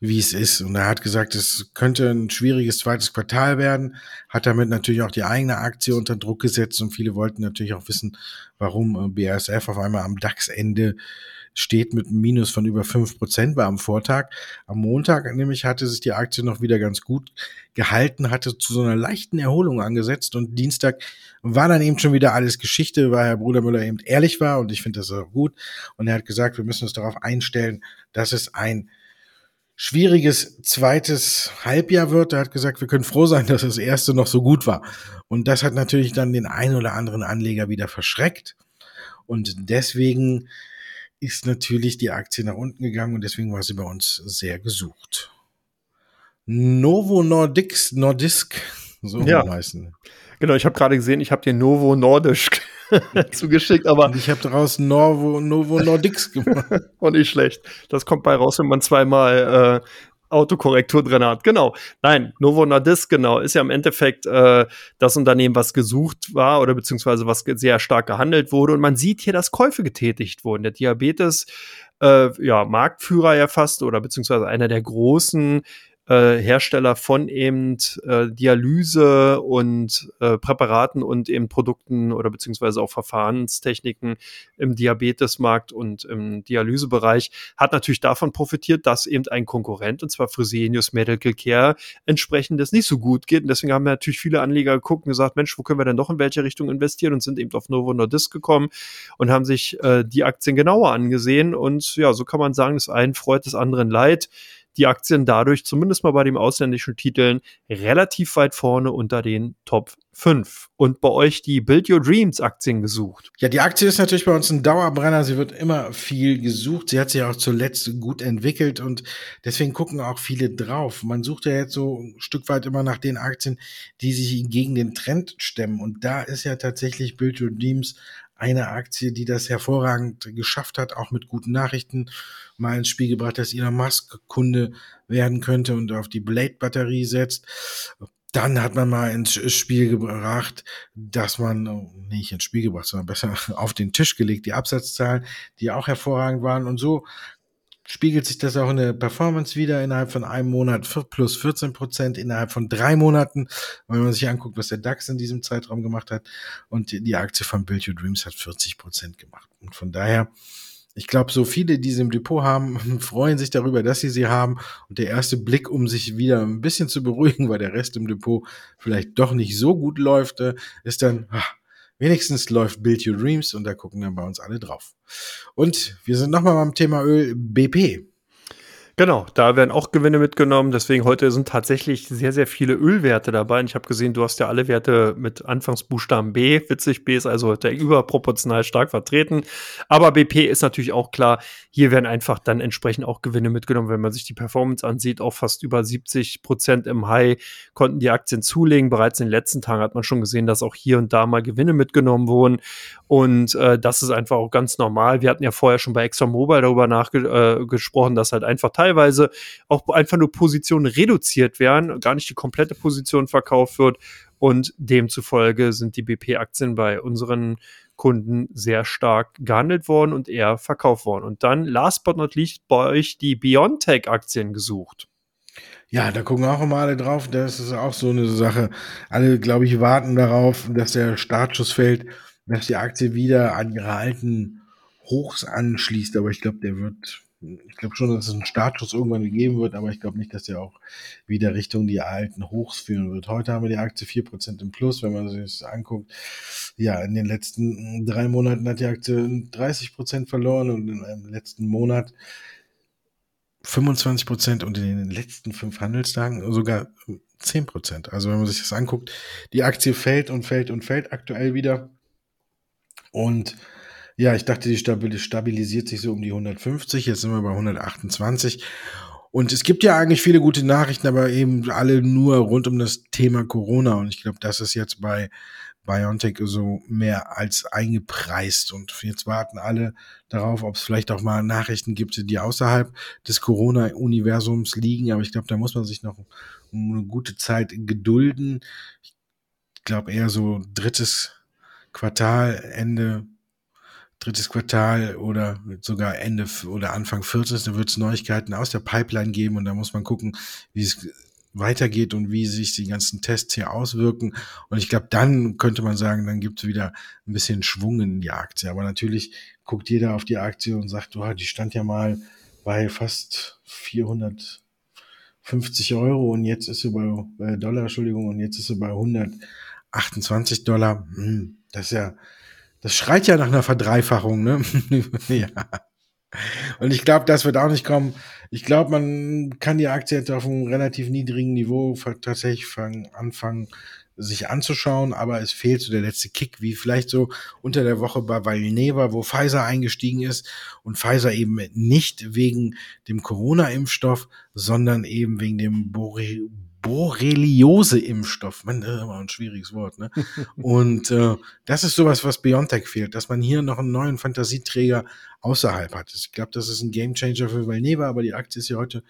wie es ist. Und er hat gesagt, es könnte ein schwieriges zweites Quartal werden, hat damit natürlich auch die eigene Aktie unter Druck gesetzt und viele wollten natürlich auch wissen, warum äh, BASF auf einmal am DAX-Ende steht mit einem Minus von über fünf Prozent, war am Vortag. Am Montag nämlich hatte sich die Aktie noch wieder ganz gut gehalten, hatte zu so einer leichten Erholung angesetzt und Dienstag war dann eben schon wieder alles Geschichte, weil Herr Brudermüller eben ehrlich war und ich finde das auch gut. Und er hat gesagt, wir müssen uns darauf einstellen, dass es ein schwieriges zweites Halbjahr wird. Er hat gesagt, wir können froh sein, dass das erste noch so gut war. Und das hat natürlich dann den einen oder anderen Anleger wieder verschreckt. Und deswegen ist natürlich die Aktie nach unten gegangen und deswegen war sie bei uns sehr gesucht. Novo Nordisk, Nordisk, so ja. heißen. Genau, ich habe gerade gesehen, ich habe dir Novo Nordisk zugeschickt, aber. Und ich habe daraus Novo, Novo Nordisk gemacht. und nicht schlecht. Das kommt bei raus, wenn man zweimal äh, Autokorrektur drin hat. Genau. Nein, Novo Nordisk, genau, ist ja im Endeffekt äh, das Unternehmen, was gesucht war oder beziehungsweise was sehr stark gehandelt wurde. Und man sieht hier, dass Käufe getätigt wurden. Der Diabetes, äh, ja, Marktführer ja fast oder beziehungsweise einer der großen äh, Hersteller von eben äh, Dialyse und äh, Präparaten und eben Produkten oder beziehungsweise auch Verfahrenstechniken im Diabetesmarkt und im Dialysebereich hat natürlich davon profitiert, dass eben ein Konkurrent, und zwar Fresenius Medical Care, entsprechend das nicht so gut geht. Und deswegen haben natürlich viele Anleger geguckt und gesagt, Mensch, wo können wir denn noch in welche Richtung investieren und sind eben auf Novo Nordisk gekommen und haben sich äh, die Aktien genauer angesehen. Und ja, so kann man sagen, das einen freut, des anderen leid die Aktien dadurch zumindest mal bei den ausländischen Titeln relativ weit vorne unter den Top 5. Und bei euch die Build Your Dreams Aktien gesucht. Ja, die Aktie ist natürlich bei uns ein Dauerbrenner. Sie wird immer viel gesucht. Sie hat sich auch zuletzt gut entwickelt und deswegen gucken auch viele drauf. Man sucht ja jetzt so ein Stück weit immer nach den Aktien, die sich gegen den Trend stemmen. Und da ist ja tatsächlich Build Your Dreams eine Aktie, die das hervorragend geschafft hat, auch mit guten Nachrichten mal ins Spiel gebracht, dass Elon Musk Kunde werden könnte und auf die Blade-Batterie setzt. Dann hat man mal ins Spiel gebracht, dass man, oh, nicht ins Spiel gebracht, sondern besser auf den Tisch gelegt, die Absatzzahlen, die auch hervorragend waren. Und so spiegelt sich das auch in der Performance wieder innerhalb von einem Monat plus 14 Prozent innerhalb von drei Monaten, wenn man sich anguckt, was der DAX in diesem Zeitraum gemacht hat. Und die Aktie von Build Your Dreams hat 40 Prozent gemacht. Und von daher, ich glaube, so viele, die sie im Depot haben, freuen sich darüber, dass sie sie haben. Und der erste Blick, um sich wieder ein bisschen zu beruhigen, weil der Rest im Depot vielleicht doch nicht so gut läuft, äh, ist dann, ach, Wenigstens läuft Build Your Dreams und da gucken dann bei uns alle drauf. Und wir sind nochmal beim Thema Öl BP. Genau, da werden auch Gewinne mitgenommen. Deswegen heute sind tatsächlich sehr, sehr viele Ölwerte dabei. Und ich habe gesehen, du hast ja alle Werte mit Anfangsbuchstaben B. Witzig, B ist also heute überproportional stark vertreten. Aber BP ist natürlich auch klar, hier werden einfach dann entsprechend auch Gewinne mitgenommen. Wenn man sich die Performance ansieht, auch fast über 70 Prozent im High konnten die Aktien zulegen. Bereits in den letzten Tagen hat man schon gesehen, dass auch hier und da mal Gewinne mitgenommen wurden. Und äh, das ist einfach auch ganz normal. Wir hatten ja vorher schon bei ExxonMobil darüber nachgesprochen, äh, dass halt einfach teilweise auch einfach nur Positionen reduziert werden, gar nicht die komplette Position verkauft wird. Und demzufolge sind die BP-Aktien bei unseren Kunden sehr stark gehandelt worden und eher verkauft worden. Und dann, last but not least, bei euch die Biontech-Aktien gesucht. Ja, da gucken auch immer alle drauf. Das ist auch so eine Sache. Alle, glaube ich, warten darauf, dass der Startschuss fällt, dass die Aktie wieder an ihre alten Hochs anschließt. Aber ich glaube, der wird ich glaube schon, dass es einen Startschuss irgendwann gegeben wird, aber ich glaube nicht, dass der auch wieder Richtung die alten Hochs führen wird. Heute haben wir die Aktie 4% im Plus, wenn man sich das anguckt. Ja, in den letzten drei Monaten hat die Aktie 30% verloren und im letzten Monat 25% und in den letzten fünf Handelstagen sogar 10%. Also wenn man sich das anguckt, die Aktie fällt und fällt und fällt aktuell wieder. Und ja, ich dachte, die stabilisiert sich so um die 150. Jetzt sind wir bei 128. Und es gibt ja eigentlich viele gute Nachrichten, aber eben alle nur rund um das Thema Corona. Und ich glaube, das ist jetzt bei BioNTech so mehr als eingepreist. Und jetzt warten alle darauf, ob es vielleicht auch mal Nachrichten gibt, die außerhalb des Corona-Universums liegen. Aber ich glaube, da muss man sich noch eine gute Zeit gedulden. Ich glaube eher so drittes Quartal, Ende drittes Quartal oder sogar Ende oder Anfang viertes, da wird es Neuigkeiten aus der Pipeline geben und da muss man gucken, wie es weitergeht und wie sich die ganzen Tests hier auswirken. Und ich glaube, dann könnte man sagen, dann gibt es wieder ein bisschen Schwung in die Aktie. Aber natürlich guckt jeder auf die Aktie und sagt, oh, die stand ja mal bei fast 450 Euro und jetzt ist sie bei äh, Dollar, Entschuldigung, und jetzt ist sie bei 128 Dollar. Hm, das ist ja das schreit ja nach einer Verdreifachung, ne? ja. Und ich glaube, das wird auch nicht kommen. Ich glaube, man kann die Aktie jetzt auf einem relativ niedrigen Niveau tatsächlich fangen, anfangen, sich anzuschauen, aber es fehlt so der letzte Kick, wie vielleicht so unter der Woche bei Valneva, wo Pfizer eingestiegen ist und Pfizer eben nicht wegen dem Corona-Impfstoff, sondern eben wegen dem Bori Borreliose-Impfstoff. Man, das ist immer ein schwieriges Wort, ne? Und äh, das ist sowas, was Biontech fehlt, dass man hier noch einen neuen Fantasieträger außerhalb hat. Ich glaube, das ist ein Gamechanger für Valneva, aber die Aktie ist ja heute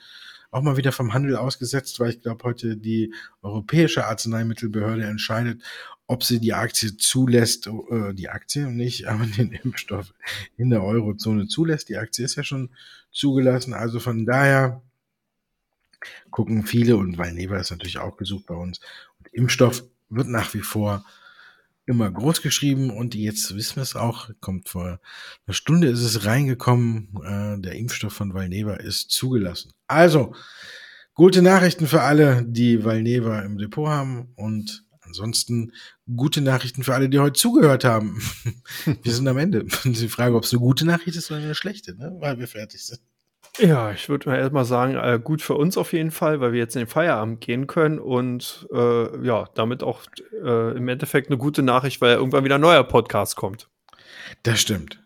auch mal wieder vom Handel ausgesetzt, weil ich glaube, heute die Europäische Arzneimittelbehörde entscheidet, ob sie die Aktie zulässt, äh, die Aktie nicht, aber den Impfstoff in der Eurozone zulässt. Die Aktie ist ja schon zugelassen, also von daher gucken viele und Valneva ist natürlich auch gesucht bei uns. Und Impfstoff wird nach wie vor immer groß geschrieben und jetzt wissen wir es auch, kommt vor einer Stunde ist es reingekommen, äh, der Impfstoff von Valneva ist zugelassen. Also, gute Nachrichten für alle, die Valneva im Depot haben und ansonsten gute Nachrichten für alle, die heute zugehört haben. wir sind am Ende. Die Frage, ob es eine gute Nachricht ist oder eine schlechte, ne? weil wir fertig sind. Ja, ich würde mal erstmal sagen, äh, gut für uns auf jeden Fall, weil wir jetzt in den Feierabend gehen können und äh, ja, damit auch äh, im Endeffekt eine gute Nachricht, weil irgendwann wieder ein neuer Podcast kommt. Das stimmt.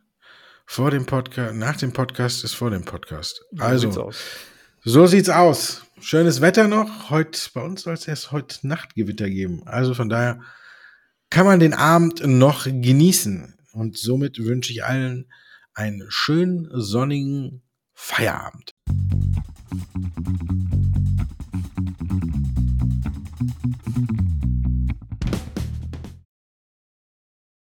Vor dem Podcast, nach dem Podcast ist vor dem Podcast. Also, so sieht's aus. So sieht's aus. Schönes Wetter noch. Heute, bei uns soll es erst heute Nachtgewitter geben. Also von daher kann man den Abend noch genießen. Und somit wünsche ich allen einen schönen, sonnigen Feierabend.